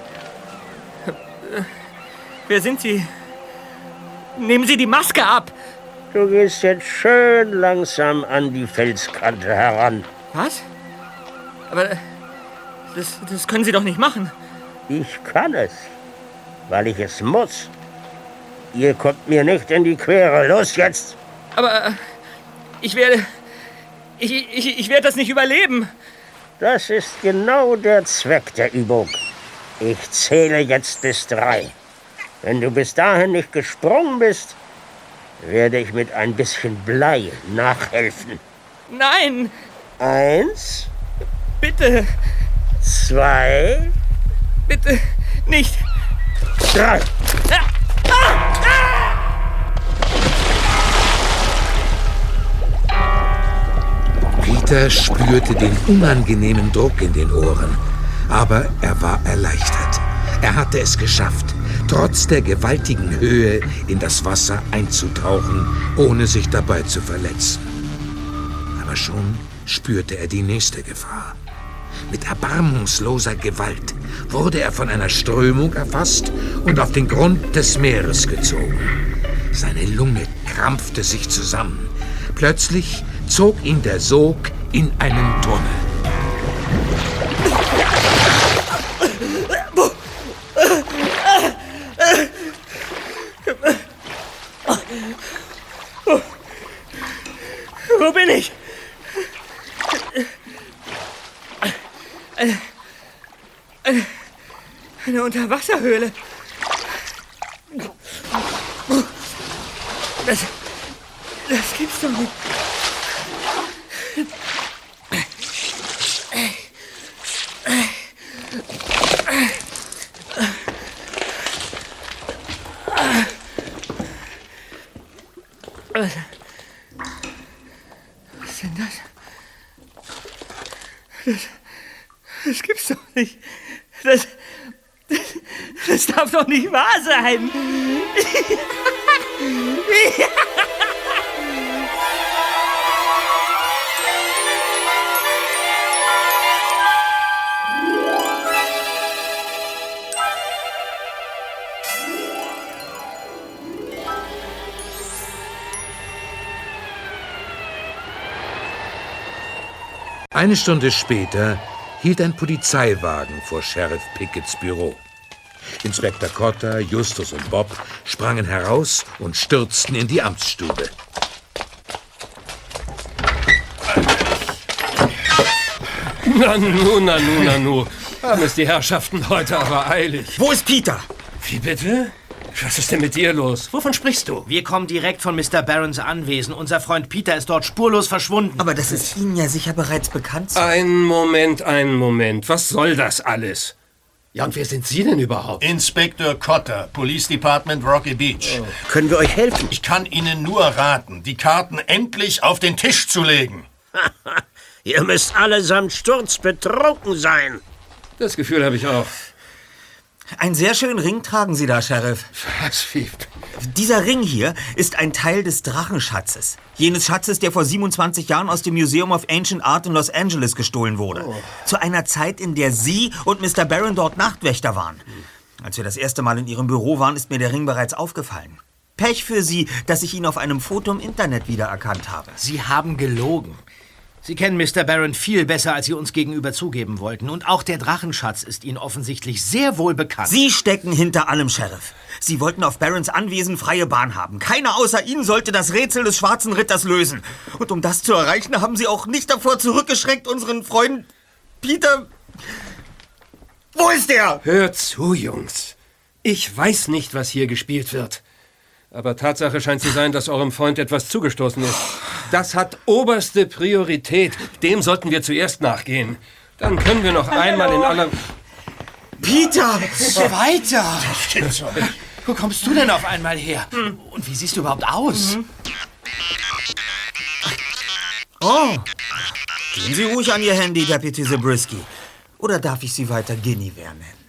Speaker 1: Wer sind Sie? Nehmen Sie die Maske ab!
Speaker 16: Du gehst jetzt schön langsam an die Felskante heran.
Speaker 1: Was? Aber das, das können Sie doch nicht machen.
Speaker 16: Ich kann es, weil ich es muss. Ihr kommt mir nicht in die Quere. Los jetzt!
Speaker 1: Aber ich werde. Ich, ich, ich werde das nicht überleben.
Speaker 16: Das ist genau der Zweck der Übung. Ich zähle jetzt bis drei. Wenn du bis dahin nicht gesprungen bist, werde ich mit ein bisschen Blei nachhelfen.
Speaker 1: Nein!
Speaker 16: Eins,
Speaker 1: Bitte!
Speaker 16: zwei,
Speaker 1: Bitte! Nicht!
Speaker 16: drei.
Speaker 5: Peter spürte den unangenehmen Druck in den Ohren, aber er war erleichtert. Er hatte es geschafft, trotz der gewaltigen Höhe in das Wasser einzutauchen, ohne sich dabei zu verletzen. Aber schon spürte er die nächste Gefahr. Mit erbarmungsloser Gewalt wurde er von einer Strömung erfasst und auf den Grund des Meeres gezogen. Seine Lunge krampfte sich zusammen. Plötzlich zog ihn der Sog in einen Tunnel.
Speaker 1: Wo, bin ich? Eine Unterwasserhöhle. Das, das gibt's doch nicht. Was ist denn das? Das, das gibt's doch nicht. Das, das, das darf doch nicht wahr sein.
Speaker 5: Eine Stunde später hielt ein Polizeiwagen vor Sheriff Picketts Büro. Inspektor Cotter, Justus und Bob sprangen heraus und stürzten in die Amtsstube.
Speaker 6: Nanu, nanu, nanu. Haben es die Herrschaften heute aber eilig.
Speaker 2: Wo ist Peter?
Speaker 6: Wie bitte? Was ist denn mit dir los? Wovon sprichst du?
Speaker 2: Wir kommen direkt von Mr. Barrons Anwesen. Unser Freund Peter ist dort spurlos verschwunden.
Speaker 4: Aber das ist Ihnen ja sicher bereits bekannt.
Speaker 6: Einen Moment, einen Moment. Was soll das alles? Ja, und wer sind Sie denn überhaupt?
Speaker 17: Inspektor Cotter, Police Department Rocky Beach.
Speaker 16: Können wir euch helfen?
Speaker 17: Ich kann Ihnen nur raten, die Karten endlich auf den Tisch zu legen.
Speaker 16: Ihr müsst allesamt sturzbetrunken sein.
Speaker 6: Das Gefühl habe ich auch.
Speaker 4: Einen sehr schönen Ring tragen Sie da, Sheriff.
Speaker 6: Was, wie?
Speaker 4: Dieser Ring hier ist ein Teil des Drachenschatzes. Jenes Schatzes, der vor 27 Jahren aus dem Museum of Ancient Art in Los Angeles gestohlen wurde.
Speaker 6: Oh.
Speaker 4: Zu einer Zeit, in der Sie und Mr. Barron dort Nachtwächter waren. Als wir das erste Mal in Ihrem Büro waren, ist mir der Ring bereits aufgefallen. Pech für Sie, dass ich ihn auf einem Foto im Internet wiedererkannt habe.
Speaker 2: Sie haben gelogen. Sie kennen Mr. Barron viel besser, als Sie uns gegenüber zugeben wollten. Und auch der Drachenschatz ist Ihnen offensichtlich sehr wohl bekannt.
Speaker 4: Sie stecken hinter allem, Sheriff. Sie wollten auf Barrons Anwesen freie Bahn haben. Keiner außer Ihnen sollte das Rätsel des Schwarzen Ritters lösen. Und um das zu erreichen, haben Sie auch nicht davor zurückgeschreckt, unseren Freund Peter... Wo ist er?
Speaker 6: Hört zu, Jungs. Ich weiß nicht, was hier gespielt wird. Aber Tatsache scheint zu sein, dass eurem Freund etwas zugestoßen ist. Das hat oberste Priorität. Dem sollten wir zuerst nachgehen. Dann können wir noch einmal in aller...
Speaker 2: Peter! Weiter! Wo kommst du denn auf einmal her? Und wie siehst du überhaupt aus?
Speaker 4: Oh, gehen Sie ruhig an Ihr Handy, Deputy Zabriskie. Oder darf ich Sie weiter Guinevere nennen?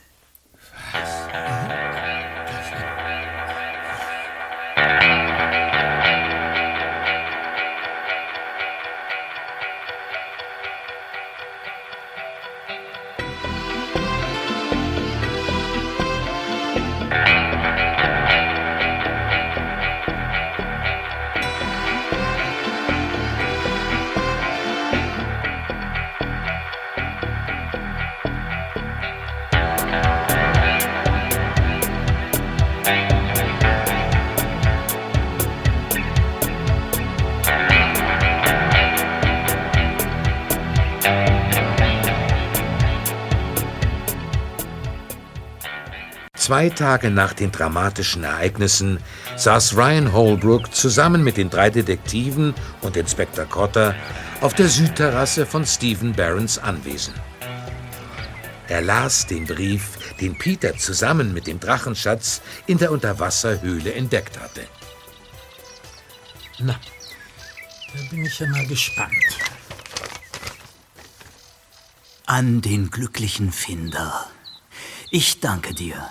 Speaker 5: Zwei Tage nach den dramatischen Ereignissen saß Ryan Holbrook zusammen mit den drei Detektiven und Inspektor Cotter auf der Südterrasse von Stephen Barrons Anwesen. Er las den Brief, den Peter zusammen mit dem Drachenschatz in der Unterwasserhöhle entdeckt hatte.
Speaker 7: Na, da bin ich ja mal gespannt.
Speaker 8: An den glücklichen Finder. Ich danke dir.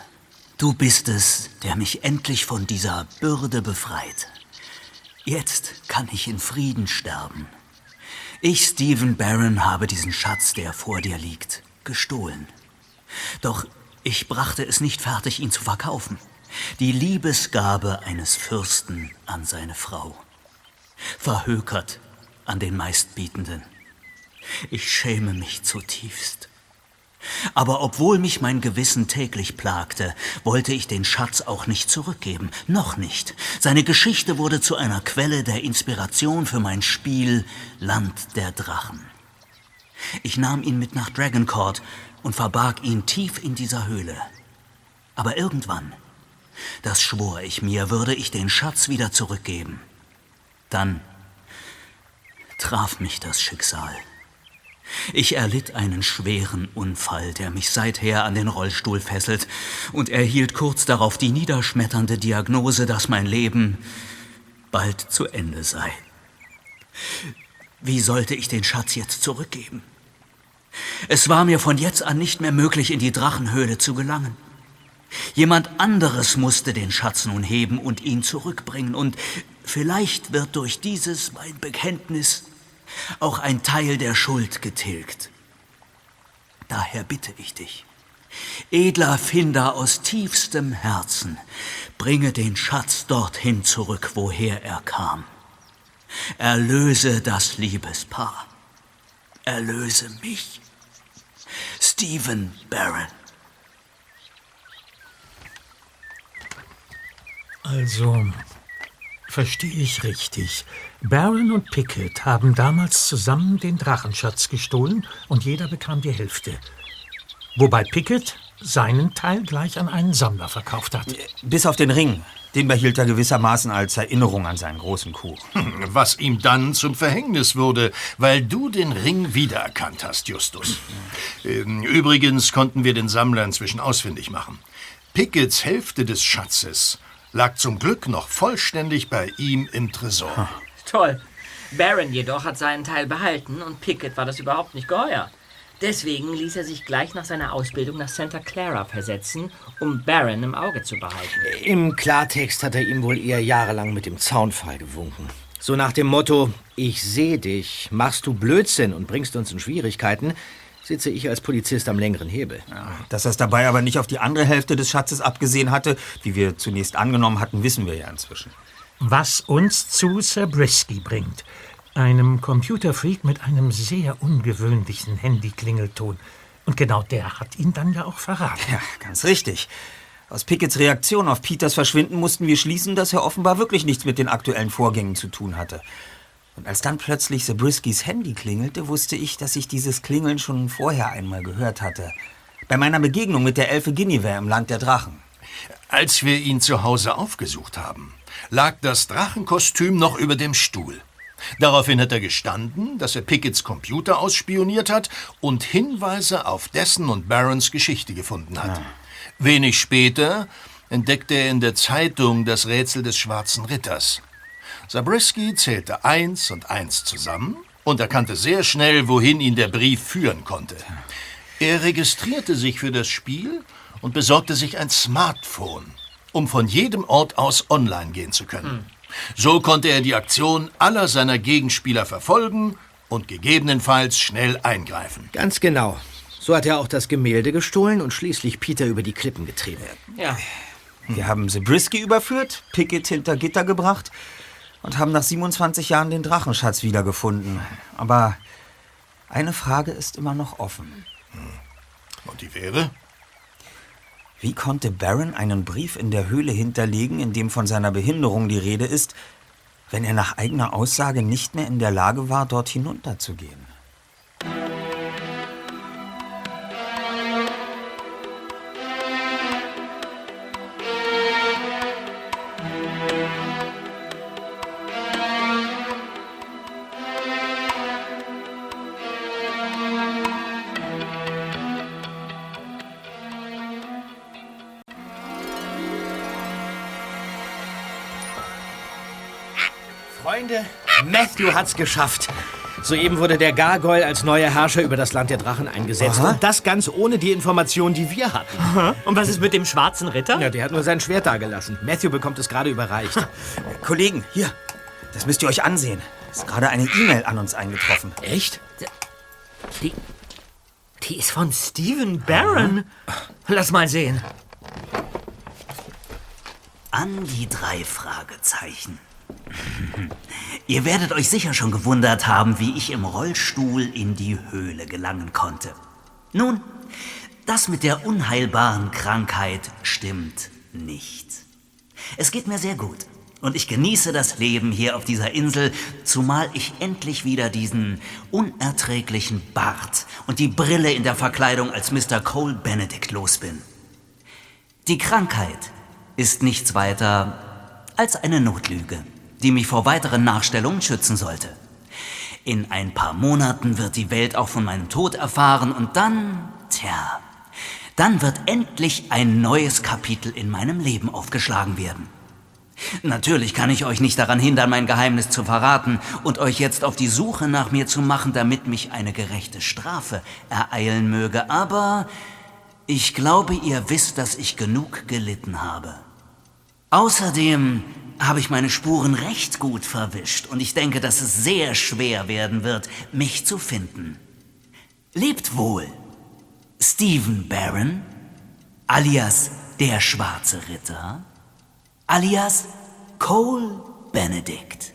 Speaker 8: Du bist es, der mich endlich von dieser Bürde befreit. Jetzt kann ich in Frieden sterben. Ich, Stephen Barron, habe diesen Schatz, der vor dir liegt, gestohlen. Doch ich brachte es nicht fertig, ihn zu verkaufen. Die Liebesgabe eines Fürsten an seine Frau. Verhökert an den Meistbietenden. Ich schäme mich zutiefst. Aber obwohl mich mein Gewissen täglich plagte, wollte ich den Schatz auch nicht zurückgeben. Noch nicht. Seine Geschichte wurde zu einer Quelle der Inspiration für mein Spiel Land der Drachen. Ich nahm ihn mit nach Dragoncourt und verbarg ihn tief in dieser Höhle. Aber irgendwann, das schwor ich mir, würde ich den Schatz wieder zurückgeben. Dann traf mich das Schicksal. Ich erlitt einen schweren Unfall, der mich seither an den Rollstuhl fesselt, und erhielt kurz darauf die niederschmetternde Diagnose, dass mein Leben bald zu Ende sei. Wie sollte ich den Schatz jetzt zurückgeben? Es war mir von jetzt an nicht mehr möglich, in die Drachenhöhle zu gelangen. Jemand anderes musste den Schatz nun heben und ihn zurückbringen, und vielleicht wird durch dieses mein Bekenntnis auch ein Teil der Schuld getilgt. Daher bitte ich dich, edler Finder aus tiefstem Herzen, bringe den Schatz dorthin zurück, woher er kam. Erlöse das Liebespaar. Erlöse mich. Stephen Barron.
Speaker 7: Also, verstehe ich richtig. Baron und Pickett haben damals zusammen den Drachenschatz gestohlen und jeder bekam die Hälfte. Wobei Pickett seinen Teil gleich an einen Sammler verkauft hat.
Speaker 4: Bis auf den Ring. Den behielt er gewissermaßen als Erinnerung an seinen großen Coup.
Speaker 17: Was ihm dann zum Verhängnis wurde, weil du den Ring wiedererkannt hast, Justus. Ähm, Übrigens konnten wir den Sammler inzwischen ausfindig machen. Pickets Hälfte des Schatzes lag zum Glück noch vollständig bei ihm im Tresor.
Speaker 1: Toll. Baron jedoch hat seinen Teil behalten und Pickett war das überhaupt nicht geheuer. Deswegen ließ er sich gleich nach seiner Ausbildung nach Santa Clara versetzen, um Baron im Auge zu behalten.
Speaker 2: Im Klartext hat er ihm wohl eher jahrelang mit dem Zaunpfahl gewunken. So nach dem Motto, ich sehe dich, machst du Blödsinn und bringst uns in Schwierigkeiten, sitze ich als Polizist am längeren Hebel.
Speaker 4: Dass er es dabei aber nicht auf die andere Hälfte des Schatzes abgesehen hatte, wie wir zunächst angenommen hatten, wissen wir ja inzwischen.
Speaker 7: Was uns zu Zabriskie bringt. Einem Computerfreak mit einem sehr ungewöhnlichen Handyklingelton. Und genau der hat ihn dann ja auch verraten.
Speaker 4: Ja, ganz richtig. Aus Pickets Reaktion auf Peters Verschwinden mussten wir schließen, dass er offenbar wirklich nichts mit den aktuellen Vorgängen zu tun hatte. Und als dann plötzlich Zabriskis Handy klingelte, wusste ich, dass ich dieses Klingeln schon vorher einmal gehört hatte. Bei meiner Begegnung mit der Elfe Guinevere im Land der Drachen.
Speaker 17: Als wir ihn zu Hause aufgesucht haben, lag das Drachenkostüm noch über dem Stuhl. Daraufhin hat er gestanden, dass er Pickets Computer ausspioniert hat und Hinweise auf dessen und Barons Geschichte gefunden hat. Wenig später entdeckte er in der Zeitung das Rätsel des Schwarzen Ritters. Zabriskie zählte eins und eins zusammen und erkannte sehr schnell, wohin ihn der Brief führen konnte. Er registrierte sich für das Spiel und besorgte sich ein Smartphone, um von jedem Ort aus online gehen zu können. So konnte er die Aktion aller seiner Gegenspieler verfolgen und gegebenenfalls schnell eingreifen.
Speaker 2: Ganz genau. So hat er auch das Gemälde gestohlen und schließlich Peter über die Klippen getrieben.
Speaker 1: Ja.
Speaker 4: Wir haben Zabriskie überführt, Pickett hinter Gitter gebracht und haben nach 27 Jahren den Drachenschatz wiedergefunden. Aber eine Frage ist immer noch offen.
Speaker 17: Und die wäre?
Speaker 4: Wie konnte Baron einen Brief in der Höhle hinterlegen, in dem von seiner Behinderung die Rede ist, wenn er nach eigener Aussage nicht mehr in der Lage war, dort hinunterzugehen?
Speaker 2: Matthew hat's geschafft. Soeben wurde der Gargoyle als neuer Herrscher über das Land der Drachen eingesetzt.
Speaker 1: Aha.
Speaker 2: Und das ganz ohne die Informationen, die wir hatten.
Speaker 1: Und was ist mit dem schwarzen Ritter?
Speaker 2: Ja, der hat nur sein Schwert dagelassen. Matthew bekommt es gerade überreicht.
Speaker 4: Kollegen, hier, das müsst ihr euch ansehen. Ist gerade eine E-Mail an uns eingetroffen.
Speaker 2: Echt?
Speaker 1: Die, die ist von Stephen Barron. Lass mal sehen.
Speaker 8: An die drei Fragezeichen. Ihr werdet euch sicher schon gewundert haben, wie ich im Rollstuhl in die Höhle gelangen konnte. Nun, das mit der unheilbaren Krankheit stimmt nicht. Es geht mir sehr gut und ich genieße das Leben hier auf dieser Insel, zumal ich endlich wieder diesen unerträglichen Bart und die Brille in der Verkleidung als Mr. Cole Benedict los bin. Die Krankheit ist nichts weiter als eine Notlüge, die mich vor weiteren Nachstellungen schützen sollte. In ein paar Monaten wird die Welt auch von meinem Tod erfahren und dann, tja, dann wird endlich ein neues Kapitel in meinem Leben aufgeschlagen werden. Natürlich kann ich euch nicht daran hindern, mein Geheimnis zu verraten und euch jetzt auf die Suche nach mir zu machen, damit mich eine gerechte Strafe ereilen möge, aber ich glaube, ihr wisst, dass ich genug gelitten habe. Außerdem habe ich meine Spuren recht gut verwischt und ich denke, dass es sehr schwer werden wird, mich zu finden. Lebt wohl, Stephen Barron, alias der Schwarze Ritter, alias Cole Benedict.